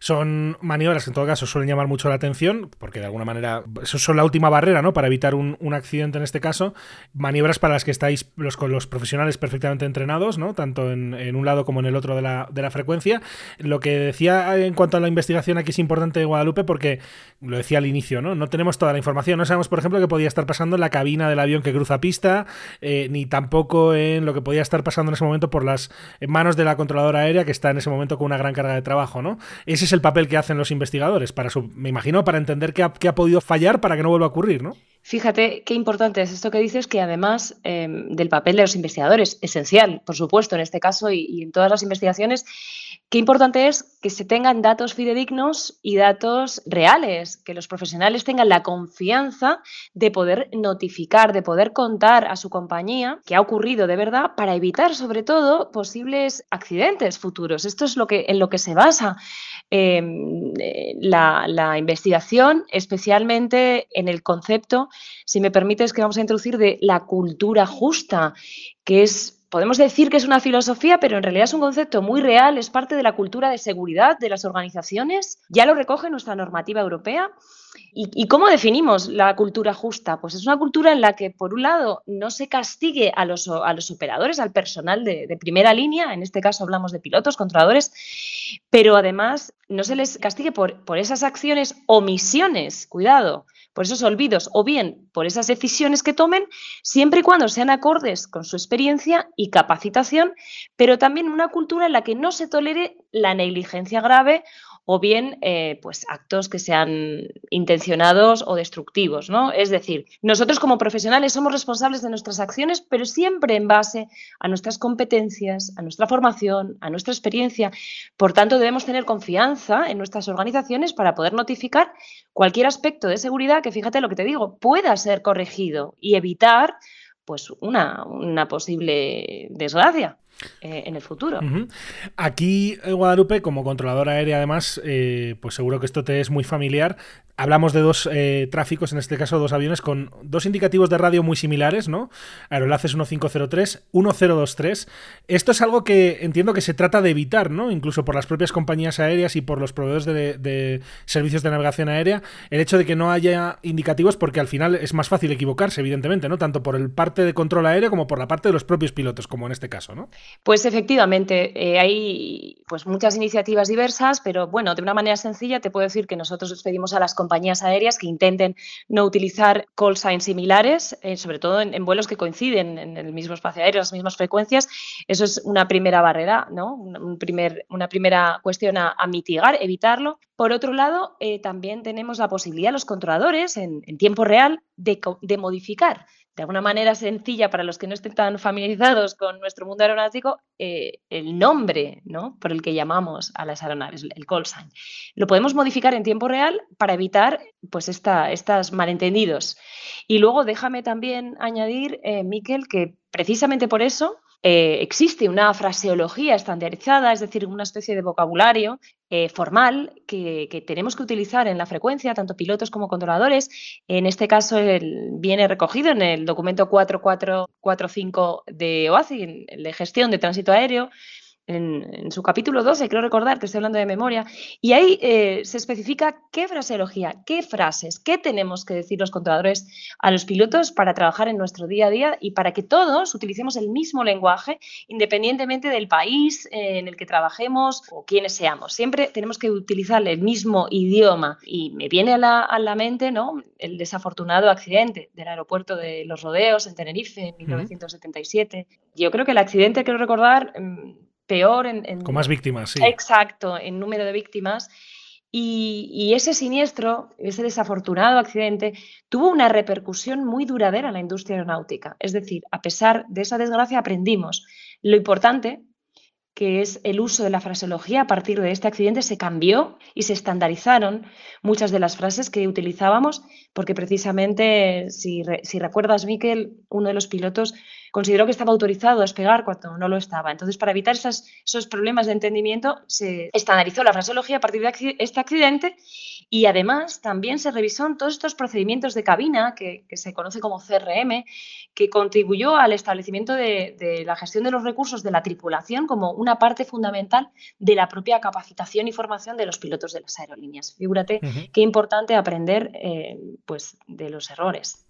Speaker 2: Son maniobras que en todo caso suelen llamar mucho la atención, porque de alguna manera son la última barrera, ¿no? Para evitar un, accidente en este caso. Maniobras para las que estáis los, con los profesionales perfectamente entrenados, ¿no? Tanto en, un lado como en el otro de la, de la, frecuencia. Lo que decía en cuanto a la investigación aquí es importante, Guadalupe, porque lo decía al inicio, ¿no? No tenemos toda la información. No sabemos, por ejemplo, qué podía estar pasando en la cabina del avión que cruza pista, eh, ni tampoco en lo que podía estar pasando en ese momento por las manos de la controladora aérea que está en ese momento con una gran carga de trabajo. Ese es el papel que hacen los investigadores, para me imagino, para entender qué ha, podido fallar para que no vuelva a ocurrir, ¿no?
Speaker 13: Fíjate qué importante es esto que dices, que además em, del papel de los investigadores, esencial, por supuesto, en este caso y en todas las investigaciones, Qué importante es que se tengan datos fidedignos y datos reales, que los profesionales tengan la confianza de poder notificar, de poder contar a su compañía qué ha ocurrido de verdad para evitar sobre todo posibles accidentes futuros. Esto es lo que, en lo que se basa em, eh, la, la, investigación, especialmente en el concepto, si me permites, que vamos a introducir de la cultura justa, que es podemos decir que es una filosofía, pero en realidad es un concepto muy real, es parte de la cultura de seguridad de las organizaciones, ya lo recoge nuestra normativa europea. ¿Y, cómo definimos la cultura justa? Pues es una cultura en la que, por un lado, no se castigue a los, a los operadores, al personal de, de primera línea, en este caso hablamos de pilotos, controladores, pero además no se les castigue por, por esas acciones omisiones, cuidado, por esos olvidos o bien por esas decisiones que tomen, siempre y cuando sean acordes con su experiencia y capacitación, pero también una cultura en la que no se tolere la negligencia grave o bien eh, pues actos que sean intencionados o destructivos. ¿no? Es decir, nosotros como profesionales somos responsables de nuestras acciones, pero siempre en base a nuestras competencias, a nuestra formación, a nuestra experiencia. Por tanto, debemos tener confianza en nuestras organizaciones para poder notificar cualquier aspecto de seguridad que, fíjate lo que te digo, pueda ser corregido y evitar pues una, una posible desgracia. Eh, en el futuro.
Speaker 2: Aquí, en Guadalupe, como controladora aérea, además, eh, pues seguro que esto te es muy familiar. Hablamos de dos eh, tráficos, en este caso dos aviones, con dos indicativos de radio muy similares, ¿no? Aeroenlaces 1503, 1023. Esto es algo que entiendo que se trata de evitar, ¿no? Incluso por las propias compañías aéreas y por los proveedores de, servicios de navegación aérea, el hecho de que no haya indicativos, porque al final es más fácil equivocarse, evidentemente, ¿no? Tanto por el parte de control aéreo como por la parte de los propios pilotos, como en este caso, ¿no?
Speaker 13: Pues efectivamente, eh, hay pues muchas iniciativas diversas, pero bueno, de una manera sencilla te puedo decir que nosotros pedimos a las compañías compañías aéreas que intenten no utilizar call signs similares, eh, sobre todo en, vuelos que coinciden en el mismo espacio aéreo, las mismas frecuencias. Eso es una primera barrera, ¿no? Un primer, una primera cuestión a, mitigar, evitarlo. Por otro lado, eh, también tenemos la posibilidad, los controladores, en, tiempo real, de modificar de alguna manera sencilla para los que no estén tan familiarizados con nuestro mundo aeronáutico, eh, el nombre ¿no? por el que llamamos a las aeronaves, el call sign. Lo podemos modificar en tiempo real para evitar pues, esta, malentendidos. Y luego déjame también añadir, eh, Miquel, que precisamente por eso eh, existe una fraseología estandarizada, es decir, una especie de vocabulario eh, formal que, tenemos que utilizar en la frecuencia, tanto pilotos como controladores. En este caso viene recogido en el documento 4445 de OACI, de gestión de tránsito aéreo, en, su capítulo 12, creo recordar que estoy hablando de memoria, y ahí eh, se especifica qué fraseología, qué frases, qué tenemos que decir los controladores a los pilotos para trabajar en nuestro día a día y para que todos utilicemos el mismo lenguaje independientemente del país eh, en el que trabajemos o quienes seamos. Siempre tenemos que utilizar el mismo idioma y me viene a la, a la mente ¿no? el desafortunado accidente del aeropuerto de Los Rodeos en Tenerife en 1977. Yo creo que el accidente, quiero recordar, mm, peor en,
Speaker 2: Con más víctimas, sí.
Speaker 13: Exacto, en número de víctimas. Y, ese siniestro, ese desafortunado accidente, tuvo una repercusión muy duradera en la industria aeronáutica. Es decir, a pesar de esa desgracia, aprendimos. Lo importante, que es el uso de la fraseología a partir de este accidente, se cambió y se estandarizaron muchas de las frases que utilizábamos, porque precisamente, si, si recuerdas, Miquel, uno de los pilotos consideró que estaba autorizado a despegar cuando no lo estaba. Entonces, para evitar esos problemas de entendimiento, se estandarizó la fraseología a partir de este accidente y además también se revisó en todos estos procedimientos de cabina, que, se conoce como CRM, que contribuyó al establecimiento de, la gestión de los recursos de la tripulación como una parte fundamental de la propia capacitación y formación de los pilotos de las aerolíneas. Figúrate qué importante aprender eh, pues, de los errores.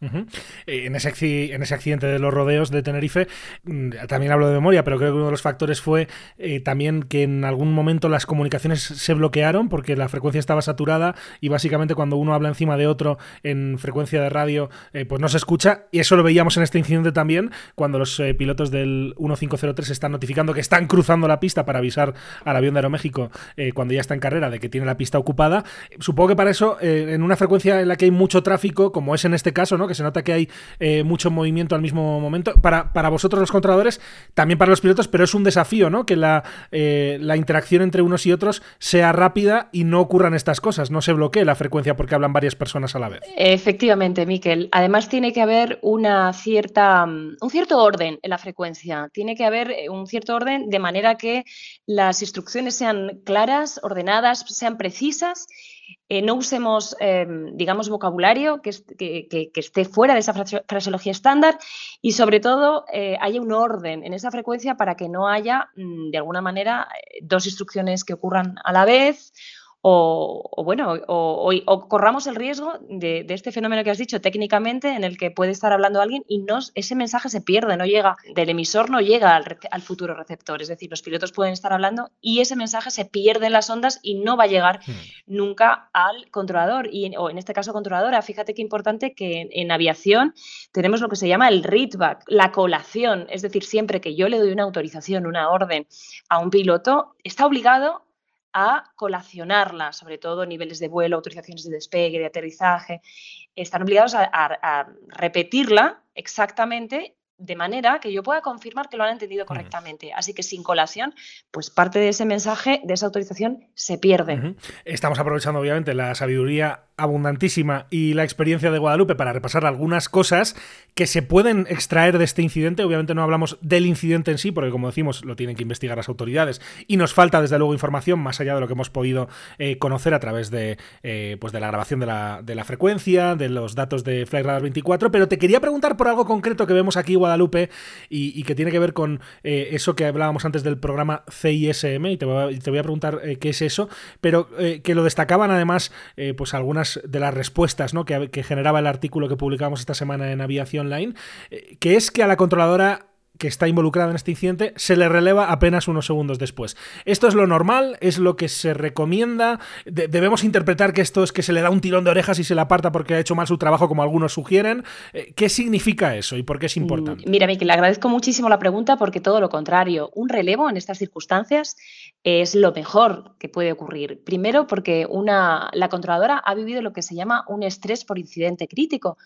Speaker 2: Eh, en, ese, en ese accidente de los rodeos de Tenerife, mm, también hablo de memoria, pero creo que uno de los factores fue eh, también que en algún momento las comunicaciones se bloquearon porque la frecuencia estaba saturada y básicamente cuando uno habla encima de otro en frecuencia de radio, eh, pues no se escucha. Y eso lo veíamos en este incidente también, cuando los eh, pilotos del 1503 están notificando que están cruzando la pista para avisar al avión de Aeroméxico cuando ya está en carrera de que tiene la pista ocupada. Supongo que para eso, en una frecuencia en la que hay mucho tráfico, como es en este caso, ¿no? que se nota que hay mucho movimiento al mismo momento, para para, vosotros los controladores, también para los pilotos, pero es un desafío, ¿no? Que la, eh, la interacción entre unos y otros sea rápida y no ocurran estas cosas, no se bloquee la frecuencia porque hablan varias personas a la vez.
Speaker 13: Efectivamente, Miquel. Además tiene que haber una cierta, mm, un cierto orden en la frecuencia. Tiene que haber eh, un cierto orden de manera que las instrucciones sean claras, ordenadas, sean precisas eh, no usemos, em, digamos, vocabulario que, esté fuera de esa fraseología estándar y, sobre todo, eh, haya un orden en esa frecuencia para que no haya, mm, de alguna manera, eh, dos instrucciones que ocurran a la vez o, bueno, o, corramos el riesgo de, este fenómeno que has dicho técnicamente en el que puede estar hablando alguien y no, ese mensaje se pierde, no llega, del emisor no llega al, futuro receptor. Es decir, los pilotos pueden estar hablando y ese mensaje se pierde en las ondas y no va a llegar hmm. nunca al controlador, y, o en este caso controladora. Fíjate qué importante que en, aviación tenemos lo que se llama el readback, la colación. Es decir, siempre que yo le doy una autorización, una orden a un piloto, está obligado a colacionarla, sobre todo niveles de vuelo, autorizaciones de despegue, de aterrizaje, están obligados a, repetirla exactamente de manera que yo pueda confirmar que lo han entendido correctamente. Así que sin colación, pues parte de ese mensaje, de esa autorización, se pierde.
Speaker 2: Estamos aprovechando, obviamente, la sabiduría abundantísima y la experiencia de Guadalupe para repasar algunas cosas que se pueden extraer de este incidente. Obviamente no hablamos del incidente en sí, porque como decimos, lo tienen que investigar las autoridades y nos falta desde luego información más allá de lo que hemos podido eh, conocer a través de, eh, pues de la grabación de la, de la, frecuencia, de los datos de Flightradar 24, pero te quería preguntar por algo concreto que vemos aquí, Guadalupe, y, que tiene que ver con eh, eso que hablábamos antes del programa CISM, y te voy a preguntar qué es eso, pero que lo destacaban además pues algunas de las respuestas ¿no? que, que generaba el artículo que publicamos esta semana en Aviación Line, eh, que es que a la controladora que está involucrada en este incidente se le releva apenas unos segundos después. Esto es lo normal, es lo que se recomienda. debemos interpretar que esto es que se le da un tirón de orejas y se le aparta porque ha hecho mal su trabajo, como algunos sugieren. Eh, ¿Qué significa eso y por qué es mm, importante?
Speaker 13: Mira, Miki, le agradezco muchísimo la pregunta porque todo lo contrario. Un relevo en estas circunstancias es lo mejor que puede ocurrir. Primero, porque una, la controladora ha vivido lo que se llama un estrés por incidente crítico.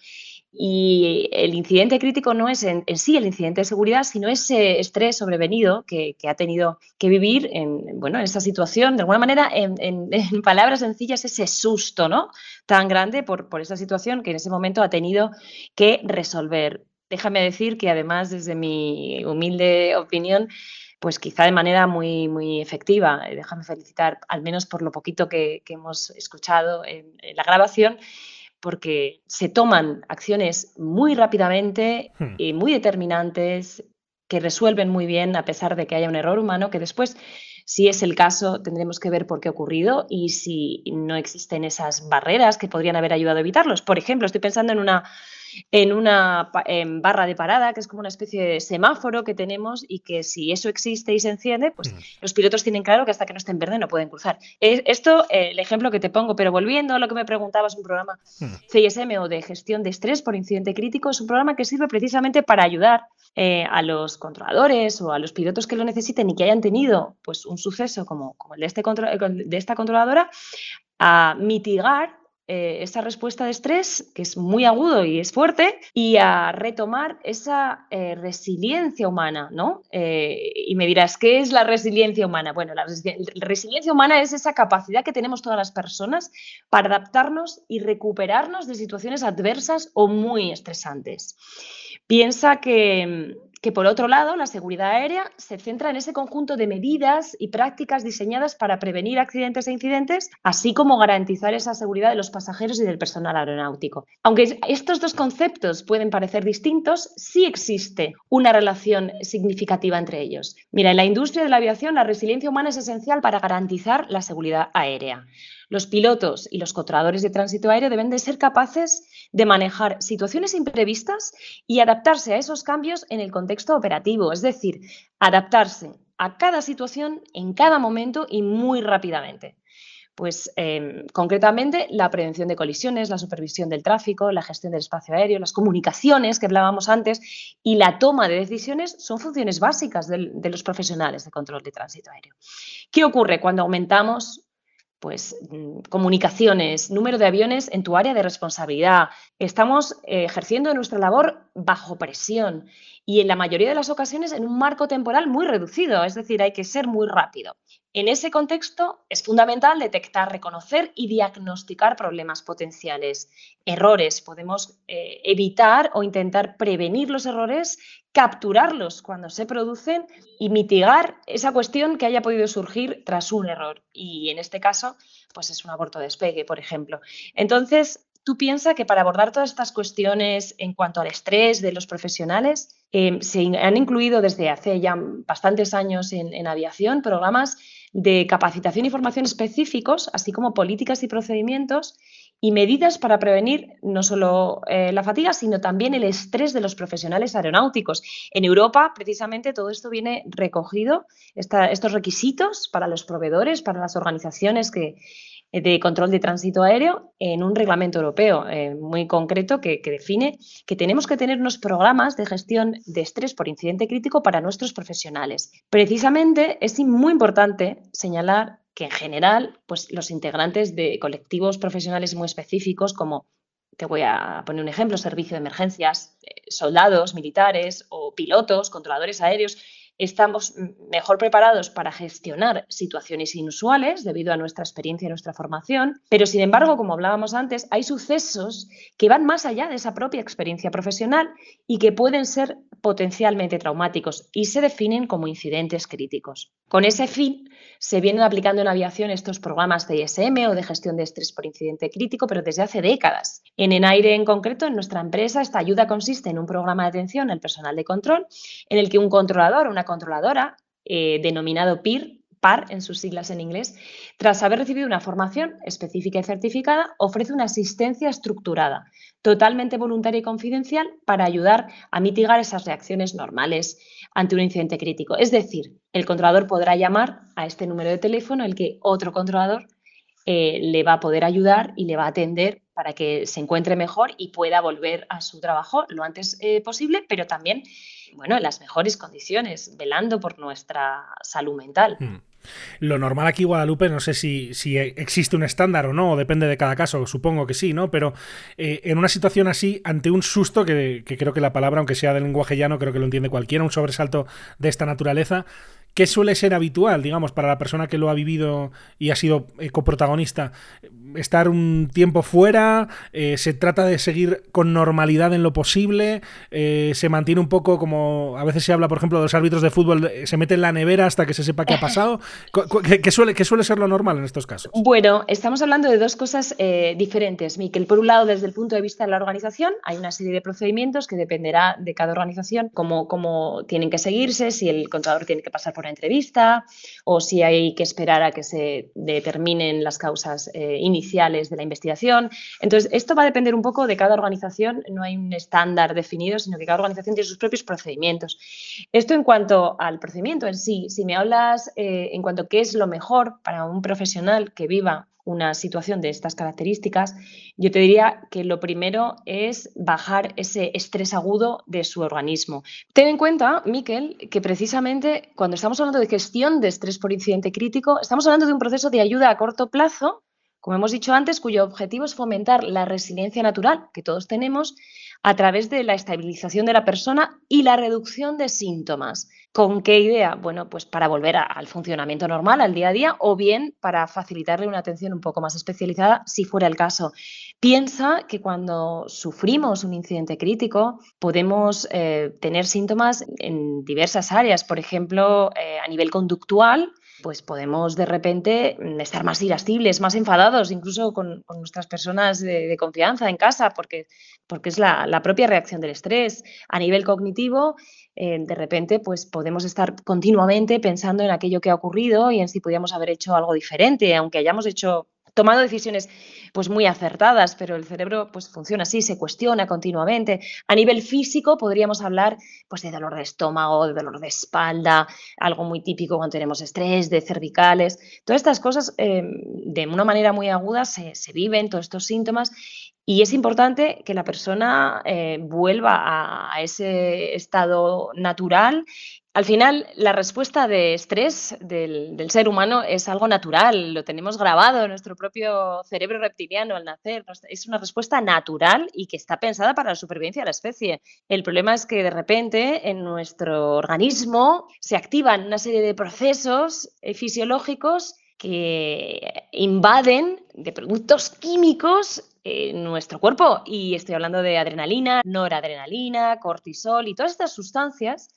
Speaker 13: Y el incidente crítico no es en, sí el incidente de seguridad, sino ese estrés sobrevenido que, ha tenido que vivir en, bueno, en esa situación. De alguna manera, en, palabras sencillas, ese susto ¿no? tan grande por, por esa situación que en ese momento ha tenido que resolver. Déjame decir que además, desde mi humilde opinión, pues quizá de manera muy, muy efectiva. Déjame felicitar, al menos por lo poquito que, hemos escuchado en la grabación, porque se toman acciones muy rápidamente hmm. y muy determinantes que resuelven muy bien a pesar de que haya un error humano, que después, si es el caso, tendremos que ver por qué ha ocurrido y si no existen esas barreras que podrían haber ayudado a evitarlos. Por ejemplo, estoy pensando en una en una barra de parada, que es como una especie de semáforo que tenemos y que si eso existe y se enciende, pues mm. los pilotos tienen claro que hasta que no esté en verde no pueden cruzar. Esto, eh, el ejemplo que te pongo, pero volviendo a lo que me preguntabas, un programa mm. CISM o de gestión de estrés por incidente crítico, es un programa que sirve precisamente para ayudar eh, a los controladores o a los pilotos que lo necesiten y que hayan tenido pues, un suceso como, como el de, este de esta controladora a mitigar eh, esa respuesta de estrés, que es muy agudo y es fuerte, y a retomar esa eh, resiliencia humana, ¿no? Eh, y me dirás, ¿qué es la resiliencia humana? Bueno, la resiliencia humana es esa capacidad que tenemos todas las personas para adaptarnos y recuperarnos de situaciones adversas o muy estresantes. Piensa que, que por otro lado, la seguridad aérea se centra en ese conjunto de medidas y prácticas diseñadas para prevenir accidentes e incidentes, así como garantizar esa seguridad de los pasajeros y del personal aeronáutico. Aunque estos dos conceptos pueden parecer distintos, sí existe una relación significativa entre ellos. Mira, en la industria de la aviación la resiliencia humana es esencial para garantizar la seguridad aérea. Los pilotos y los controladores de tránsito aéreo deben de ser capaces de manejar situaciones imprevistas y adaptarse a esos cambios en el contexto operativo, es decir, adaptarse a cada situación en cada momento y muy rápidamente. Pues em, concretamente la prevención de colisiones, la supervisión del tráfico, la gestión del espacio aéreo, las comunicaciones que hablábamos antes y la toma de decisiones son funciones básicas de los profesionales de control de tránsito aéreo. ¿Qué ocurre cuando aumentamos pues mm, comunicaciones, número de aviones en tu área de responsabilidad. Estamos eh, ejerciendo nuestra labor bajo presión y en la mayoría de las ocasiones en un marco temporal muy reducido, es decir, hay que ser muy rápido. En ese contexto es fundamental detectar, reconocer y diagnosticar problemas potenciales, errores. Podemos eh, evitar o intentar prevenir los errores, capturarlos cuando se producen y mitigar esa cuestión que haya podido surgir tras un error. Y en este caso, pues es un aborto de despegue, por ejemplo. Entonces, tú piensas que para abordar todas estas cuestiones en cuanto al estrés de los profesionales, eh, se han incluido desde hace ya bastantes años en aviación programas de capacitación y formación específicos, así como políticas y procedimientos y medidas para prevenir no solo eh, la fatiga, sino también el estrés de los profesionales aeronáuticos. En Europa, precisamente, todo esto viene recogido, estos requisitos para los proveedores, para las organizaciones que, de control de tránsito aéreo en un reglamento europeo eh, muy concreto que, define que tenemos que tener unos programas de gestión de estrés por incidente crítico para nuestros profesionales. Precisamente es muy importante señalar que en general pues, los integrantes de colectivos profesionales muy específicos como te voy a poner un ejemplo, servicio de emergencias, eh, soldados, militares o pilotos, controladores aéreos, estamos mejor preparados para gestionar situaciones inusuales debido a nuestra experiencia y nuestra formación, pero sin embargo, como hablábamos antes, hay sucesos que van más allá de esa propia experiencia profesional y que pueden ser potencialmente traumáticos y se definen como incidentes críticos. Con ese fin, se vienen aplicando en aviación estos programas de ISM o de gestión de estrés por incidente crítico, pero desde hace décadas. En Enaire, en concreto, en nuestra empresa, esta ayuda consiste en un programa de atención al personal de control, en el que un controlador o una controladora, eh, denominado PIR, PAR en sus siglas en inglés, tras haber recibido una formación específica y certificada, ofrece una asistencia estructurada, totalmente voluntaria y confidencial para ayudar a mitigar esas reacciones normales ante un incidente crítico. Es decir, el controlador podrá llamar a este número de teléfono el que otro controlador eh, le va a poder ayudar y le va a atender para que se encuentre mejor y pueda volver a su trabajo lo antes eh, posible, pero también bueno, en las mejores condiciones, velando por nuestra salud mental. Hmm.
Speaker 2: Lo normal aquí, Guadalupe, no sé si, si, existe un estándar o no, depende de cada caso, supongo que sí, ¿no? Pero eh, en una situación así, ante un susto, que, que, creo que la palabra, aunque sea de lenguaje llano, creo que lo entiende cualquiera, un sobresalto de esta naturaleza, ¿qué suele ser habitual, digamos, para la persona que lo ha vivido y ha sido eh, coprotagonista? Estar un tiempo fuera, eh, se trata de seguir con normalidad en lo posible, eh, se mantiene un poco como a veces se habla, por ejemplo, de los árbitros de fútbol, se mete en la nevera hasta que se sepa qué ha pasado. ¿Qué, suele, qué suele ser lo normal en estos casos?
Speaker 13: Bueno, estamos hablando de dos cosas diferentes, Miquel. Por un lado, desde el punto de vista de la organización, hay una serie de procedimientos que dependerá de cada organización, cómo, cómo tienen que seguirse, si el contador tiene que pasar por una entrevista o si hay que esperar a que se determinen las causas eh, iniciales de la investigación. Entonces, esto va a depender un poco de cada organización, no hay un estándar definido, sino que cada organización tiene sus propios procedimientos. Esto en cuanto al procedimiento en sí, si me hablas eh, en cuanto a qué es lo mejor para un profesional que viva una situación de estas características, yo te diría que lo primero es bajar ese estrés agudo de su organismo. Ten en cuenta, Miquel, que precisamente cuando estamos hablando de gestión de estrés por incidente crítico, estamos hablando de un proceso de ayuda a corto plazo, como hemos dicho antes, cuyo objetivo es fomentar la resiliencia natural que todos tenemos a través de la estabilización de la persona y la reducción de síntomas. ¿Con qué idea? Bueno, pues para volver al funcionamiento normal, al día a día, o bien para facilitarle una atención un poco más especializada, si fuera el caso. Piensa que cuando sufrimos un incidente crítico podemos eh, tener síntomas en diversas áreas, por ejemplo, eh, a nivel conductual, pues podemos de repente mm, estar más irascibles, más enfadados, incluso con, nuestras personas de, confianza en casa, porque, porque es la, propia reacción del estrés. A nivel cognitivo, eh, de repente, pues podemos estar continuamente pensando en aquello que ha ocurrido y en si podíamos haber hecho algo diferente, aunque hayamos hecho tomado decisiones pues muy acertadas, pero el cerebro pues funciona así, se cuestiona continuamente. A nivel físico podríamos hablar pues de dolor de estómago, de dolor de espalda, algo muy típico cuando tenemos estrés, de cervicales. Todas estas cosas em, de una manera muy aguda se, viven, todos estos síntomas, y es importante que la persona eh, vuelva a, ese estado natural al final, la respuesta de estrés del, ser humano es algo natural, lo tenemos grabado en nuestro propio cerebro reptiliano al nacer. Es una respuesta natural y que está pensada para la supervivencia de la especie. El problema es que de repente en nuestro organismo se activan una serie de procesos eh, fisiológicos que invaden de productos químicos en nuestro cuerpo. Y estoy hablando de adrenalina, noradrenalina, cortisol y todas estas sustancias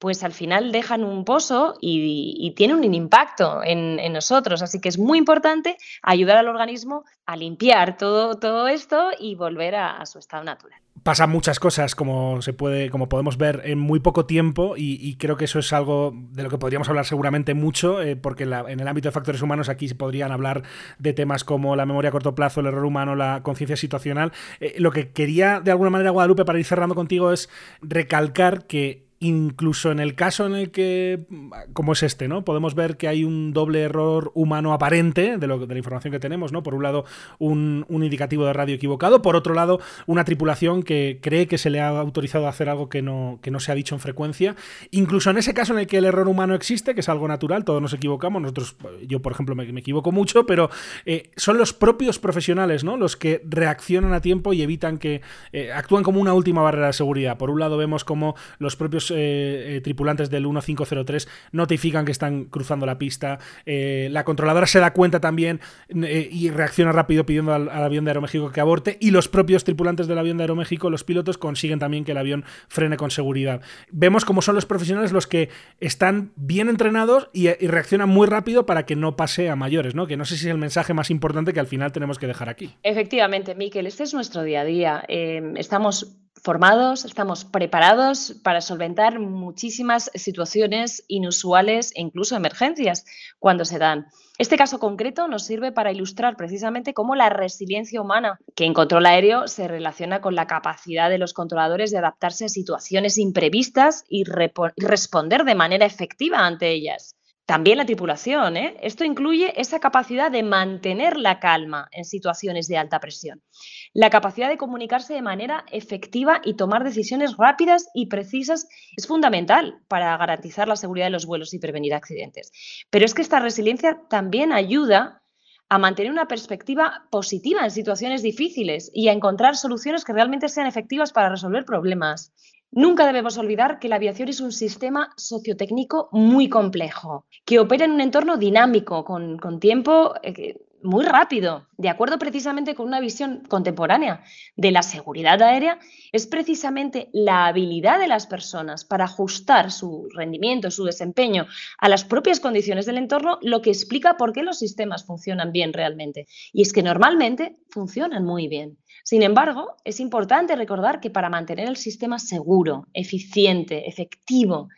Speaker 13: pues al final dejan un pozo y, tienen un impacto en, nosotros. Así que es muy importante ayudar al organismo a limpiar todo, todo esto y volver a, su estado natural.
Speaker 2: Pasan muchas cosas, como se puede, como podemos ver, en muy poco tiempo, y, creo que eso es algo de lo que podríamos hablar seguramente mucho, eh, porque en, el ámbito de factores humanos aquí se podrían hablar de temas como la memoria a corto plazo, el error humano, la conciencia situacional. Eh, lo que quería de alguna manera, Guadalupe, para ir cerrando contigo, es recalcar que incluso en el caso en el que, como es este, ¿no? Podemos ver que hay un doble error humano aparente de, lo, de la información que tenemos, ¿no? Por un lado, un, indicativo de radio equivocado, por otro lado, una tripulación que cree que se le ha autorizado a hacer algo que no, que no se ha dicho en frecuencia. Incluso en ese caso en el que el error humano existe, que es algo natural, todos nos equivocamos, nosotros, yo por ejemplo me, equivoco mucho, pero eh, son los propios profesionales, ¿no? Los que reaccionan a tiempo y evitan que eh, actúan como una última barrera de seguridad. Por un lado vemos como los propios eh, eh, tripulantes del 1503 notifican que están cruzando la pista. Eh, la controladora se da cuenta también y reacciona rápido pidiendo al, avión de Aeroméxico que aborte. Y los propios tripulantes del avión de Aeroméxico, los pilotos, consiguen también que el avión frene con seguridad. Vemos cómo son los profesionales los que están bien entrenados y, reaccionan muy rápido para que no pase a mayores, ¿no? Que no sé si es el mensaje más importante que al final tenemos que dejar aquí.
Speaker 13: Efectivamente, Miquel, este es nuestro día a día. estamos formados, estamos preparados para solventar muchísimas situaciones inusuales e incluso emergencias cuando se dan. Este caso concreto nos sirve para ilustrar precisamente cómo la resiliencia humana que en control aéreo se relaciona con la capacidad de los controladores de adaptarse a situaciones imprevistas y responder de manera efectiva ante ellas. También la tripulación. ¿eh? Esto incluye esa capacidad de mantener la calma en situaciones de alta presión, la capacidad de comunicarse de manera efectiva y tomar decisiones rápidas y precisas es fundamental para garantizar la seguridad de los vuelos y prevenir accidentes. Pero es que esta resiliencia también ayuda a mantener una perspectiva positiva en situaciones difíciles y a encontrar soluciones que realmente sean efectivas para resolver problemas. Nunca debemos olvidar que la aviación es un sistema sociotécnico muy complejo, que opera en un entorno dinámico, con, tiempo eh, muy rápido, de acuerdo precisamente con una visión contemporánea de la seguridad aérea, es precisamente la habilidad de las personas para ajustar su rendimiento, su desempeño a las propias condiciones del entorno lo que explica por qué los sistemas funcionan bien realmente. Y es que normalmente funcionan muy bien. Sin embargo, es importante recordar que para mantener el sistema seguro, eficiente, efectivo,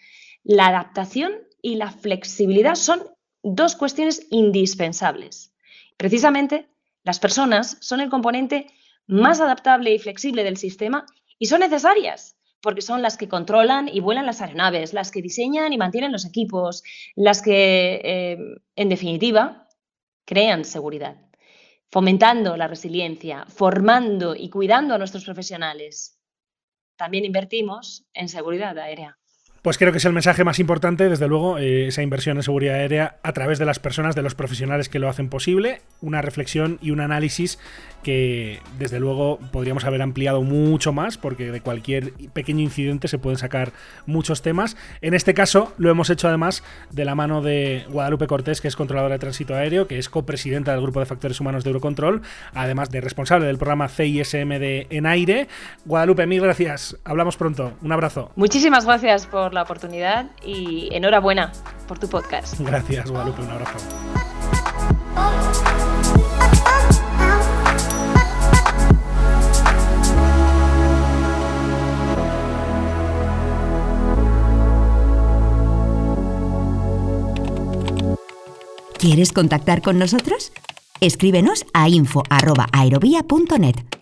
Speaker 13: la adaptación y la flexibilidad son dos cuestiones indispensables. Precisamente, las personas son el componente más adaptable y flexible del sistema y son necesarias porque son las que controlan y vuelan las aeronaves, las que diseñan y mantienen los equipos, las que, eh, en definitiva, crean seguridad fomentando la resiliencia, formando y cuidando a nuestros profesionales. También invertimos en seguridad aérea.
Speaker 2: Pues creo que es el mensaje más importante, desde luego, eh, esa inversión en seguridad aérea a través de las personas, de los profesionales que lo hacen posible, una reflexión y un análisis que desde luego podríamos haber ampliado mucho más porque de cualquier pequeño incidente se pueden sacar muchos temas. En este caso lo hemos hecho además de la mano de Guadalupe Cortés, que es controladora de tránsito aéreo, que es copresidenta del Grupo de Factores Humanos de Eurocontrol, además de responsable del programa CISM de En Aire. Guadalupe, mil gracias. Hablamos pronto. Un abrazo.
Speaker 13: Muchísimas gracias por la oportunidad y enhorabuena por tu podcast.
Speaker 2: Gracias, Guadalupe. Un abrazo.
Speaker 1: ¿Quieres contactar con nosotros? Escríbenos a info.aerovía.net.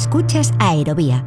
Speaker 1: Escuchas Aerovía.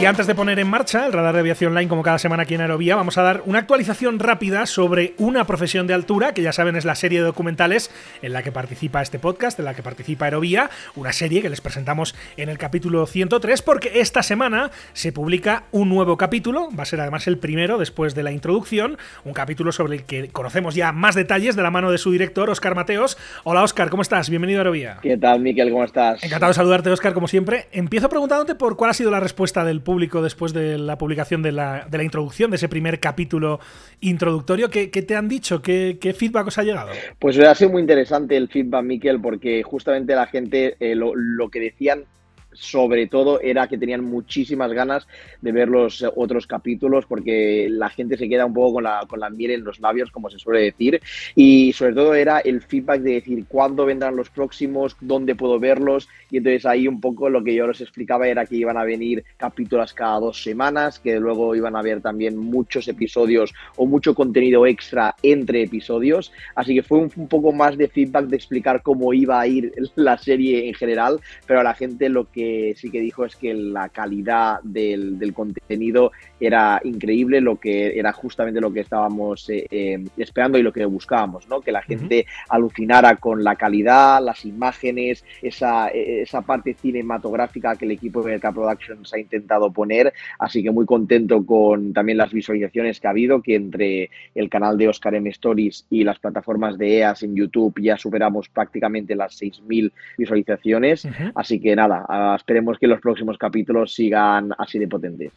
Speaker 2: Y antes de poner en marcha el radar de aviación online como cada semana aquí en Aerovía, vamos a dar una actualización rápida sobre una profesión de altura, que ya saben es la serie de documentales en la que participa este podcast, en la que participa Aerovía, una serie que les presentamos en el capítulo 103, porque esta semana se publica un nuevo capítulo, va a ser además el primero después de la introducción, un capítulo sobre el que conocemos ya más detalles de la mano de su director, Oscar Mateos. Hola Oscar, ¿cómo estás? Bienvenido a Aerovía.
Speaker 14: ¿Qué tal, Miquel? ¿Cómo estás?
Speaker 2: Encantado de saludarte, Oscar, como siempre. Empiezo preguntándote por cuál ha sido la respuesta del público después de la publicación de la, de la introducción, de ese primer capítulo introductorio. ¿Qué, te han dicho? ¿Qué, feedback os ha llegado?
Speaker 14: Pues ha sido muy interesante el feedback, Miquel, porque justamente la gente eh, lo, lo que decían sobre todo era que tenían muchísimas ganas de ver los eh, otros capítulos porque la gente se queda un poco con la, con la miel en los labios, como se suele decir, y sobre todo era el feedback de decir cuándo vendrán los próximos, dónde puedo verlos, y entonces ahí un poco lo que yo les explicaba era que iban a venir capítulos cada dos semanas, que luego iban a haber también muchos episodios o mucho contenido extra entre episodios, así que fue un, un poco más de feedback de explicar cómo iba a ir la serie en general, pero a la gente lo que sí que dijo es que la calidad del, contenido era increíble, lo que era justamente lo que estábamos eh, eh, esperando y lo que buscábamos, ¿no? Que la gente alucinara con la calidad, las imágenes, esa, esa parte cinematográfica que el equipo de Merca Productions ha intentado poner. Así que muy contento con también las visualizaciones que ha habido, que entre el canal de Oscar M Stories y las plataformas de EAS en YouTube ya superamos prácticamente las 6.000 visualizaciones. Así que nada, esperemos que los próximos capítulos sigan así de potentes.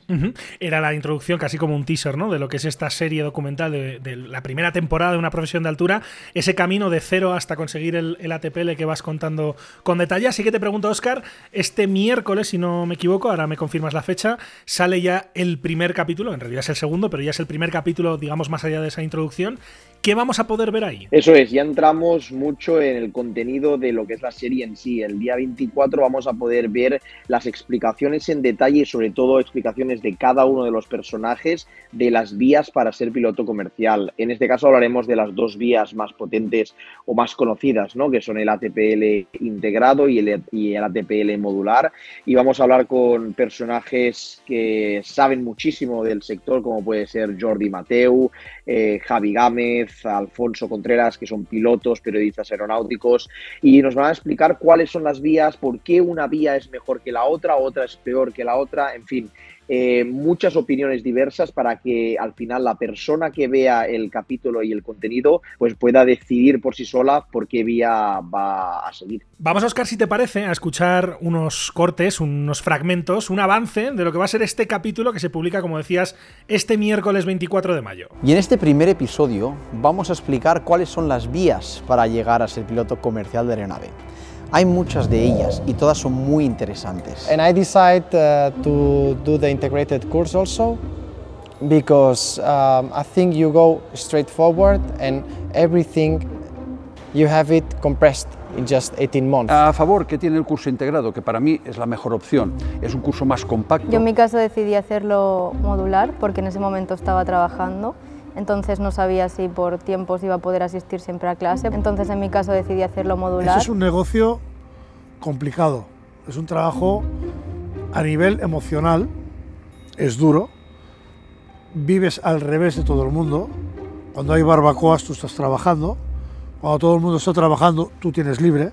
Speaker 2: Era la introducción casi como un teaser, ¿no? De lo que es esta serie documental de, la primera temporada de una profesión de altura, ese camino de cero hasta conseguir el, el ATPL que vas contando con detalle. Así que te pregunto, Oscar, este miércoles, si no me equivoco, ahora me confirmas la fecha, sale ya el primer capítulo, en realidad es el segundo, pero ya es el primer capítulo, digamos, más allá de esa introducción. ¿Qué vamos a poder ver ahí?
Speaker 14: Eso es, ya entramos mucho en el contenido de lo que es la serie en sí. El día 24 vamos a poder ver las explicaciones en detalle y sobre todo explicaciones de cada uno de los personajes de las vías para ser piloto comercial. En este caso hablaremos de las dos vías más potentes o más conocidas, ¿no? que son el ATPL integrado y el, y el ATPL modular. Y vamos a hablar con personajes que saben muchísimo del sector, como puede ser Jordi Mateu, eh, Javi Gámez, Alfonso Contreras, que son pilotos, periodistas aeronáuticos, y nos van a explicar cuáles son las vías, por qué una vía es mejor que la otra, otra es peor que la otra, en fin. Eh, muchas opiniones diversas para que al final la persona que vea el capítulo y el contenido pues pueda decidir por sí sola por qué vía va a seguir.
Speaker 2: Vamos, Oscar, si te parece, a escuchar unos cortes, unos fragmentos, un avance de lo que va a ser este capítulo que se publica, como decías, este miércoles 24 de mayo.
Speaker 15: Y en este primer episodio vamos a explicar cuáles son las vías para llegar a ser piloto comercial de aeronave. Hay muchas de ellas y todas son muy interesantes.
Speaker 16: And I decided uh, to do the integrated course also because um, I think you go straight forward and everything you have it compressed in just 18 months.
Speaker 17: A favor que tiene el curso integrado, que para mí es la mejor opción. Es un curso más compacto.
Speaker 18: Yo en mi caso decidí hacerlo modular porque en ese momento estaba trabajando entonces no sabía si por tiempos iba a poder asistir siempre a clase. Entonces en mi caso decidí hacerlo modular.
Speaker 19: Eso es un negocio complicado, es un trabajo a nivel emocional, es duro, vives al revés de todo el mundo, cuando hay barbacoas tú estás trabajando, cuando todo el mundo está trabajando tú tienes libre.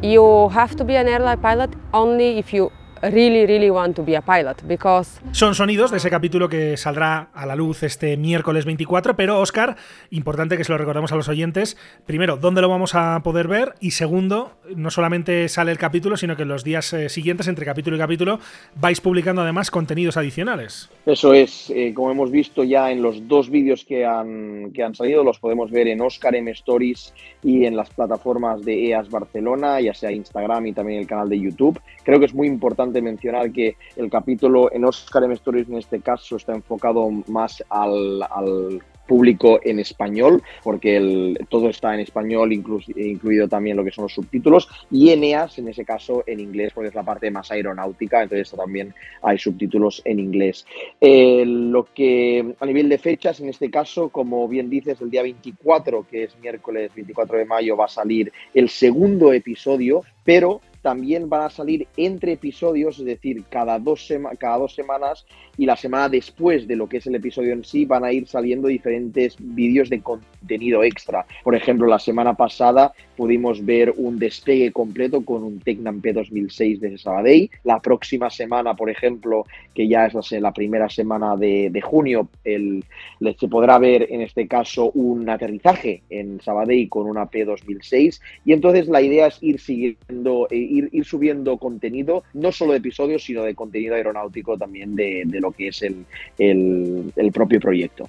Speaker 20: You have to be an airline pilot only if you really, really want to be a pilot because...
Speaker 2: Son sonidos de ese capítulo que saldrá a la luz este miércoles 24, pero Oscar, importante que se lo recordamos a los oyentes, primero, ¿dónde lo vamos a poder ver? Y segundo, no solamente sale el capítulo, sino que en los días eh, siguientes, entre capítulo y capítulo, vais publicando además contenidos adicionales.
Speaker 14: Eso es, eh, como hemos visto ya en los dos vídeos que han, que han salido, los podemos ver en Oscar M Stories y en las plataformas de EAS Barcelona, ya sea Instagram y también el canal de YouTube. Creo que es muy importante mencionar que el capítulo en Oscar M Stories en este caso está enfocado más al, público en español, porque todo está en español, incluido también lo que son los subtítulos, y Eneas, en ese caso, en inglés, porque es la parte más aeronáutica, entonces también hay subtítulos en inglés. Eh, lo que a nivel de fechas, en este caso, como bien dices, el día 24, que es miércoles 24 de mayo, va a salir el segundo episodio, pero también van a salir entre episodios, es decir, cada dos, cada dos semanas y la semana después de lo que es el episodio en sí van a ir saliendo diferentes vídeos de contenido extra. Por ejemplo, la semana pasada pudimos ver un despegue completo con un Tecnam P2006 de Sabadell. La próxima semana, por ejemplo, que ya es la, primera semana de, junio, se podrá ver en este caso un aterrizaje en Sabadell con una P2006. Y entonces la idea es ir siguiendo, eh, ir, subiendo contenido, no solo de episodios, sino de contenido aeronáutico también de, lo que es el, el, propio proyecto.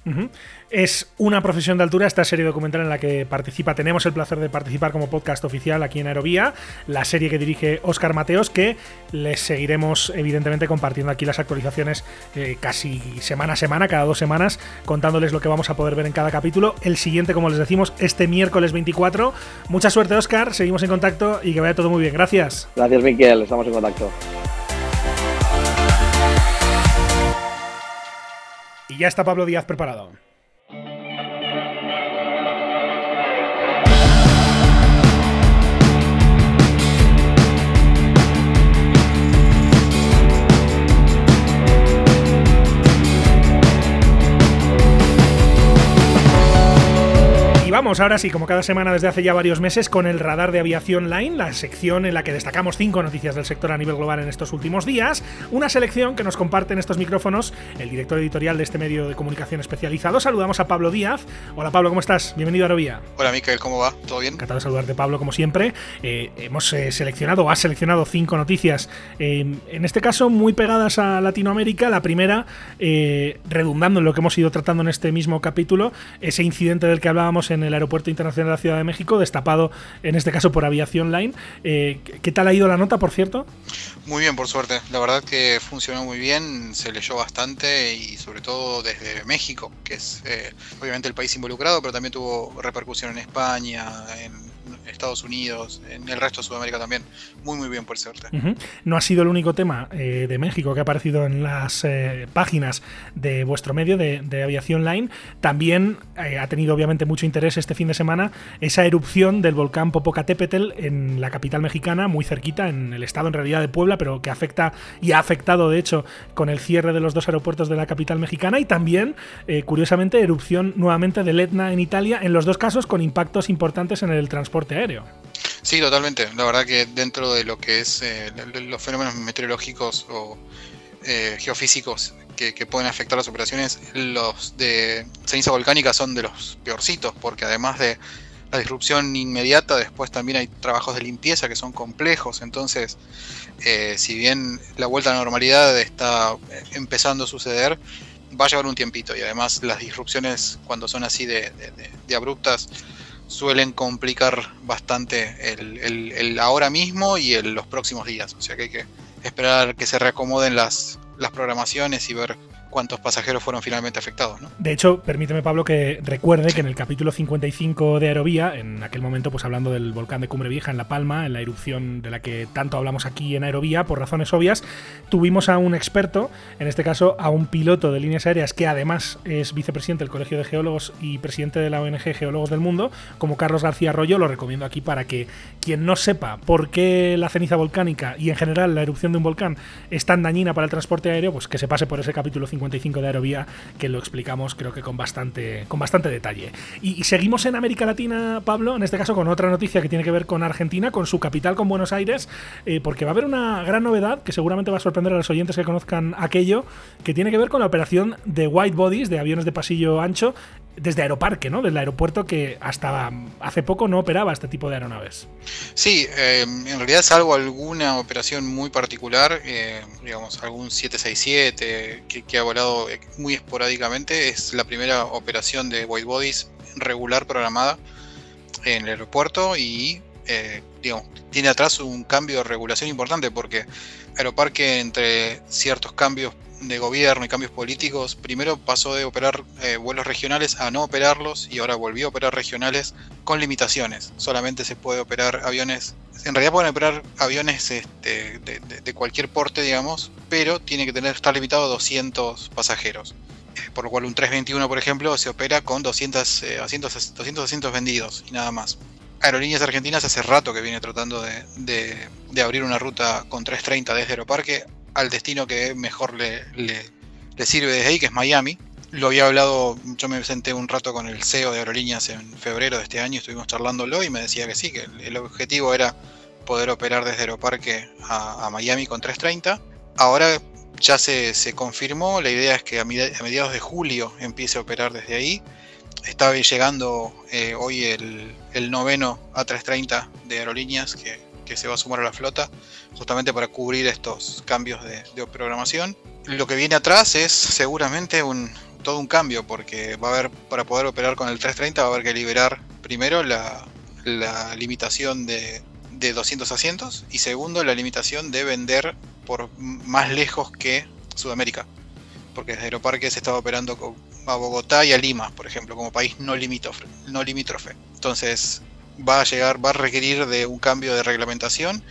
Speaker 2: Es una profesión de altura esta serie documental en la que participa, tenemos el placer de participar como podcast oficial aquí en Aerovía, la serie que dirige Oscar Mateos, que les seguiremos evidentemente compartiendo aquí las actualizaciones eh, casi semana a semana, cada dos semanas, contándoles lo que vamos a poder ver en cada capítulo. El siguiente, como les decimos, este miércoles 24. Mucha suerte, Oscar, seguimos en contacto y que vaya todo muy bien. Gracias.
Speaker 14: Gracias, Miquel. Estamos en contacto.
Speaker 2: Y ya está Pablo Díaz preparado. Vamos ahora sí, como cada semana desde hace ya varios meses, con el radar de aviación line, la sección en la que destacamos cinco noticias del sector a nivel global en estos últimos días. Una selección que nos comparte en estos micrófonos el director editorial de este medio de comunicación especializado. Saludamos a Pablo Díaz. Hola Pablo, ¿cómo estás? Bienvenido a Aerovía.
Speaker 21: Hola Miquel, ¿cómo va? ¿Todo bien?
Speaker 2: Encantado de saludarte Pablo, como siempre. Eh, hemos eh, seleccionado, o has seleccionado cinco noticias, eh, en este caso muy pegadas a Latinoamérica. La primera, redundando en lo que hemos ido tratando en este mismo capítulo, ese incidente del que hablábamos en el Aeropuerto Internacional de la Ciudad de México, destapado en este caso por Aviación Line. Eh, ¿Qué tal ha ido la nota, por cierto?
Speaker 21: Muy bien, por suerte. La verdad que funcionó muy bien, se leyó bastante y sobre todo desde México, que es eh, obviamente el país involucrado, pero también tuvo repercusión en España, en Estados Unidos, en el resto de Sudamérica también. Muy, muy bien, por suerte.
Speaker 2: No ha sido el único tema eh, de México que ha aparecido en las eh, páginas de vuestro medio de, Aviación Line. También eh, ha tenido, obviamente, mucho interés este fin de semana esa erupción del volcán Popocatépetl en la capital mexicana, muy cerquita, en el estado en realidad de Puebla, pero que afecta y ha afectado, de hecho, con el cierre de los dos aeropuertos de la capital mexicana. Y también, curiosamente, erupción nuevamente del Etna en Italia, en los dos casos con impactos importantes en el transporte
Speaker 21: Sí, totalmente. La verdad que dentro de lo que es eh, los fenómenos meteorológicos o eh, geofísicos que, pueden afectar las operaciones, los de ceniza volcánica son de los peorcitos, porque además de la disrupción inmediata, después también hay trabajos de limpieza que son complejos. Entonces, eh, si bien la vuelta a la normalidad está empezando a suceder, va a llevar un tiempito y además las disrupciones cuando son así de abruptas suelen complicar bastante el, ahora mismo y el, los próximos días. O sea que hay que esperar que se reacomoden las, las programaciones y ver cuántos pasajeros fueron finalmente afectados. ¿no?
Speaker 2: De hecho, permíteme, Pablo, que recuerde que en el capítulo 55 de Aerovía, en aquel momento, pues hablando del volcán de Cumbre Vieja en La Palma, en la erupción de la que tanto hablamos aquí en Aerovía, por razones obvias, tuvimos a un experto, en este caso a un piloto de líneas aéreas que además es vicepresidente del Colegio de Geólogos y presidente de la ONG Geólogos del Mundo, como Carlos García Arroyo, lo recomiendo aquí para que quien no sepa por qué la ceniza volcánica y en general la erupción de un volcán es tan dañina para el transporte aéreo, pues que se pase por ese capítulo 55 55 de Aerovía, que lo explicamos creo que con bastante, con bastante detalle. Y, seguimos en América Latina, Pablo, en este caso con otra noticia que tiene que ver con Argentina, con su capital, con Buenos Aires, eh, porque va a haber una gran novedad que seguramente va a sorprender a los oyentes que conozcan aquello, que tiene que ver con la operación de white bodies, de aviones de pasillo ancho, desde Aeroparque, ¿no? Del aeropuerto que hasta hace poco no operaba este tipo de aeronaves.
Speaker 21: Sí, eh, en realidad salvo alguna operación muy particular, eh, digamos, algún 767 que, ha volado eh, muy esporádicamente, es la primera operación de white bodies regular programada en el aeropuerto y, digamos, tiene atrás un cambio de regulación importante porque Aeroparque entre ciertos cambios de gobierno y cambios políticos, primero pasó de operar eh, vuelos regionales a no operarlos y ahora volvió a operar regionales con limitaciones. Solamente se puede operar aviones, en realidad pueden operar aviones este, de, cualquier porte, digamos, pero tiene que tener estar limitado a 200 pasajeros. Eh, por lo cual un 321, por ejemplo, se opera con 200, eh, asientos, 200 asientos vendidos y nada más. Aerolíneas Argentinas hace rato que viene tratando de, de abrir una ruta con 330 desde Aeroparque al destino que mejor le, sirve desde ahí, que es Miami. Lo había hablado, yo me senté un rato con el CEO de Aerolíneas en febrero de este año, estuvimos charlándolo y me decía que sí, que el, objetivo era poder operar desde Aeroparque a, a Miami con 330. Ahora ya se, se, confirmó, la idea es que a, mediados de julio empiece a operar desde ahí. Está llegando eh, hoy el, el, noveno A330 de aerolíneas que, que se va a sumar a la flota justamente para cubrir estos cambios de, programación. Lo que viene atrás es seguramente un, todo un cambio porque va a haber, para poder operar con el 330 va a haber que liberar primero la, limitación de, 200 asientos y segundo la limitación de vender por más lejos que Sudamérica. Porque desde Aeroparque se estaba operando a Bogotá y a Lima, por ejemplo, como país no limítrofe. No limítrofe. Entonces, va a llegar, va a requerir de un cambio de reglamentación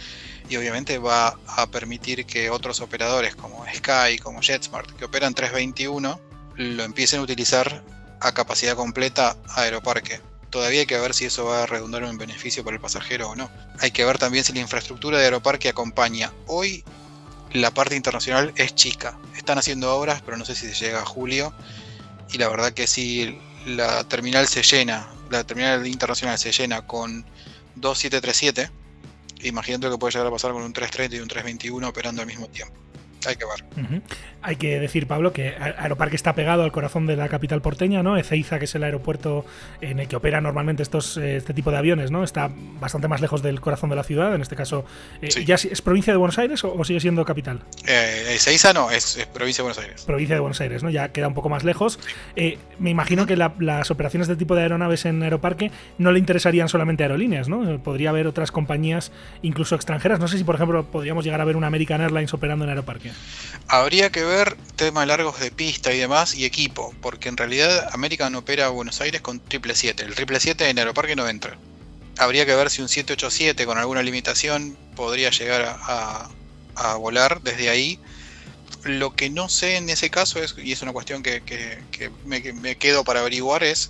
Speaker 21: y obviamente va a permitir que otros operadores como Sky, como JetSmart, que operan 321, lo empiecen a utilizar a capacidad completa a Aeroparque. Todavía hay que ver si eso va a redundar en un beneficio para el pasajero o no. Hay que ver también si la infraestructura de Aeroparque acompaña. Hoy la parte internacional es chica. Están haciendo obras, pero no sé si se llega a julio. Y la verdad que si la terminal se llena la terminal internacional se llena con 2737, imagínate lo que puede llegar a pasar con un 330 y un 321 operando al mismo tiempo. hay que ver.
Speaker 2: Hay que decir, Pablo, que Aeroparque está pegado al corazón de la capital porteña, ¿no? Ezeiza, que es el aeropuerto en el que opera normalmente estos, eh, este tipo de aviones, ¿no? Está bastante más lejos del corazón de la ciudad, en este caso. Eh, ¿Ya es provincia de Buenos Aires o, sigue siendo capital?
Speaker 21: Eh, Ezeiza no, es, provincia de Buenos Aires.
Speaker 2: Provincia de Buenos Aires, ¿no? Ya queda un poco más lejos. Eh, me imagino que las operaciones de tipo de aeronaves en Aeroparque no le interesarían solamente a aerolíneas, ¿no? Podría haber otras compañías, incluso extranjeras. No sé si, por ejemplo, podríamos llegar a ver una American Airlines operando en Aeroparque.
Speaker 21: Habría que ver temas largos de pista y demás y equipo, porque en realidad American opera a Buenos Aires con 777. El 777 en Aeroparque no entra. Habría que ver si un 787 con alguna limitación podría llegar a, volar desde ahí. Lo que no sé en ese caso es, y es una cuestión que, me, quedo para averiguar, es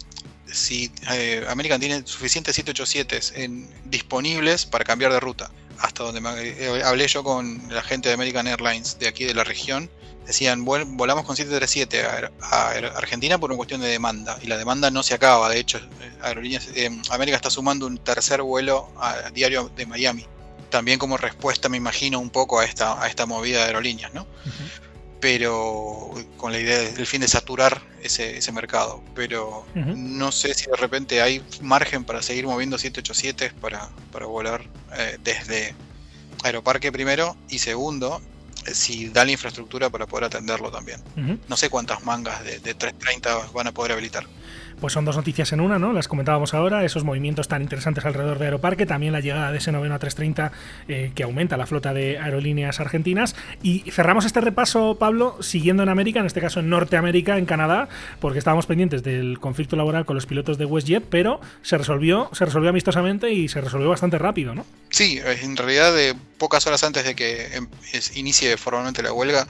Speaker 21: si eh, American tiene suficientes 787 en, disponibles para cambiar de ruta hasta donde eh, hablé yo con la gente de American Airlines de aquí de la región, decían, volamos con 737 a, Argentina por una cuestión de demanda, y la demanda no se acaba, de hecho, eh, Aerolíneas, eh, América está sumando un tercer vuelo a, diario de Miami, también como respuesta, me imagino, un poco a esta, a esta movida de aerolíneas, ¿no? Pero con la idea del fin de saturar ese, ese mercado. Pero no sé si de repente hay margen para seguir moviendo 787 para, para volar desde Aeroparque primero y segundo, si da la infraestructura para poder atenderlo también. No sé cuántas mangas de, de 330 van a poder habilitar
Speaker 2: pues son dos noticias en una, ¿no? Las comentábamos ahora, esos movimientos tan interesantes alrededor de Aeroparque, también la llegada de ese noveno a 330 eh, que aumenta la flota de aerolíneas argentinas. Y cerramos este repaso, Pablo, siguiendo en América, en este caso en Norteamérica, en Canadá, porque estábamos pendientes del conflicto laboral con los pilotos de WestJet, pero se resolvió, se resolvió amistosamente y se resolvió bastante rápido, ¿no?
Speaker 21: Sí, en realidad de pocas horas antes de que em, inicie formalmente la huelga,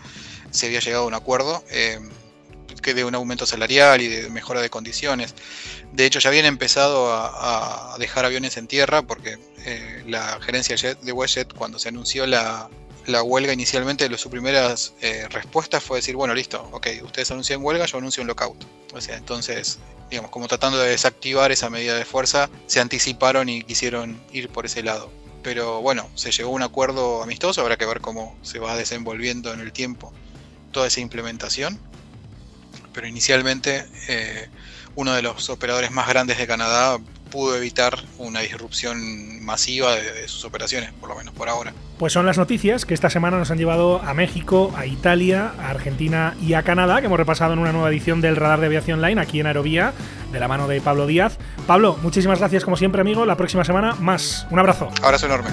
Speaker 21: se había llegado a un acuerdo. Eh, que de un aumento salarial y de mejora de condiciones. De hecho, ya habían empezado a, dejar aviones en tierra porque eh, la gerencia de WestJet, cuando se anunció la, huelga inicialmente, de sus primeras eh, respuestas fue decir, bueno, listo, ok, ustedes anuncian huelga, yo anuncio un lockout. O sea, entonces, digamos, como tratando de desactivar esa medida de fuerza, se anticiparon y quisieron ir por ese lado. Pero bueno, se llegó a un acuerdo amistoso, habrá que ver cómo se va desenvolviendo en el tiempo toda esa implementación pero inicialmente eh, uno de los operadores más grandes de Canadá pudo evitar una disrupción masiva de, sus operaciones, por lo menos por ahora.
Speaker 2: Pues son las noticias que esta semana nos han llevado a México, a Italia, a Argentina y a Canadá, que hemos repasado en una nueva edición del Radar de Aviación Line aquí en Aerovía, de la mano de Pablo Díaz. Pablo, muchísimas gracias como siempre, amigo. La próxima semana más. Un abrazo.
Speaker 21: Abrazo enorme.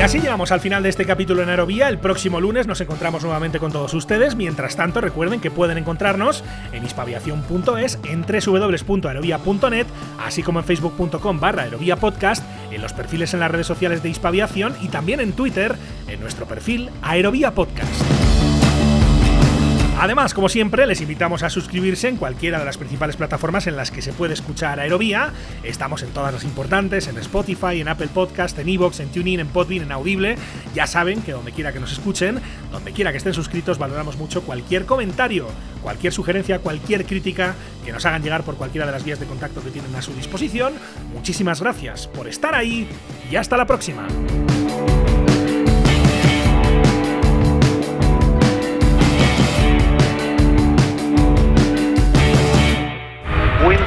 Speaker 2: Y así llegamos al final de este capítulo en Aerovía. El próximo lunes nos encontramos nuevamente con todos ustedes. Mientras tanto, recuerden que pueden encontrarnos en hispaviación.es, en www.aerovía.net, así como en facebook.com barra aerovía podcast, en los perfiles en las redes sociales de Hispaviación y también en Twitter, en nuestro perfil Aerovía Podcast. Además, como siempre, les invitamos a suscribirse en cualquiera de las principales plataformas en las que se puede escuchar Aerovía. Estamos en todas las importantes, en Spotify, en Apple Podcast, en Evox, en TuneIn, en Podbean, en Audible. Ya saben que donde quiera que nos escuchen, donde quiera que estén suscritos, valoramos mucho cualquier comentario, cualquier sugerencia, cualquier crítica que nos hagan llegar por cualquiera de las vías de contacto que tienen a su disposición. Muchísimas gracias por estar ahí y hasta la próxima.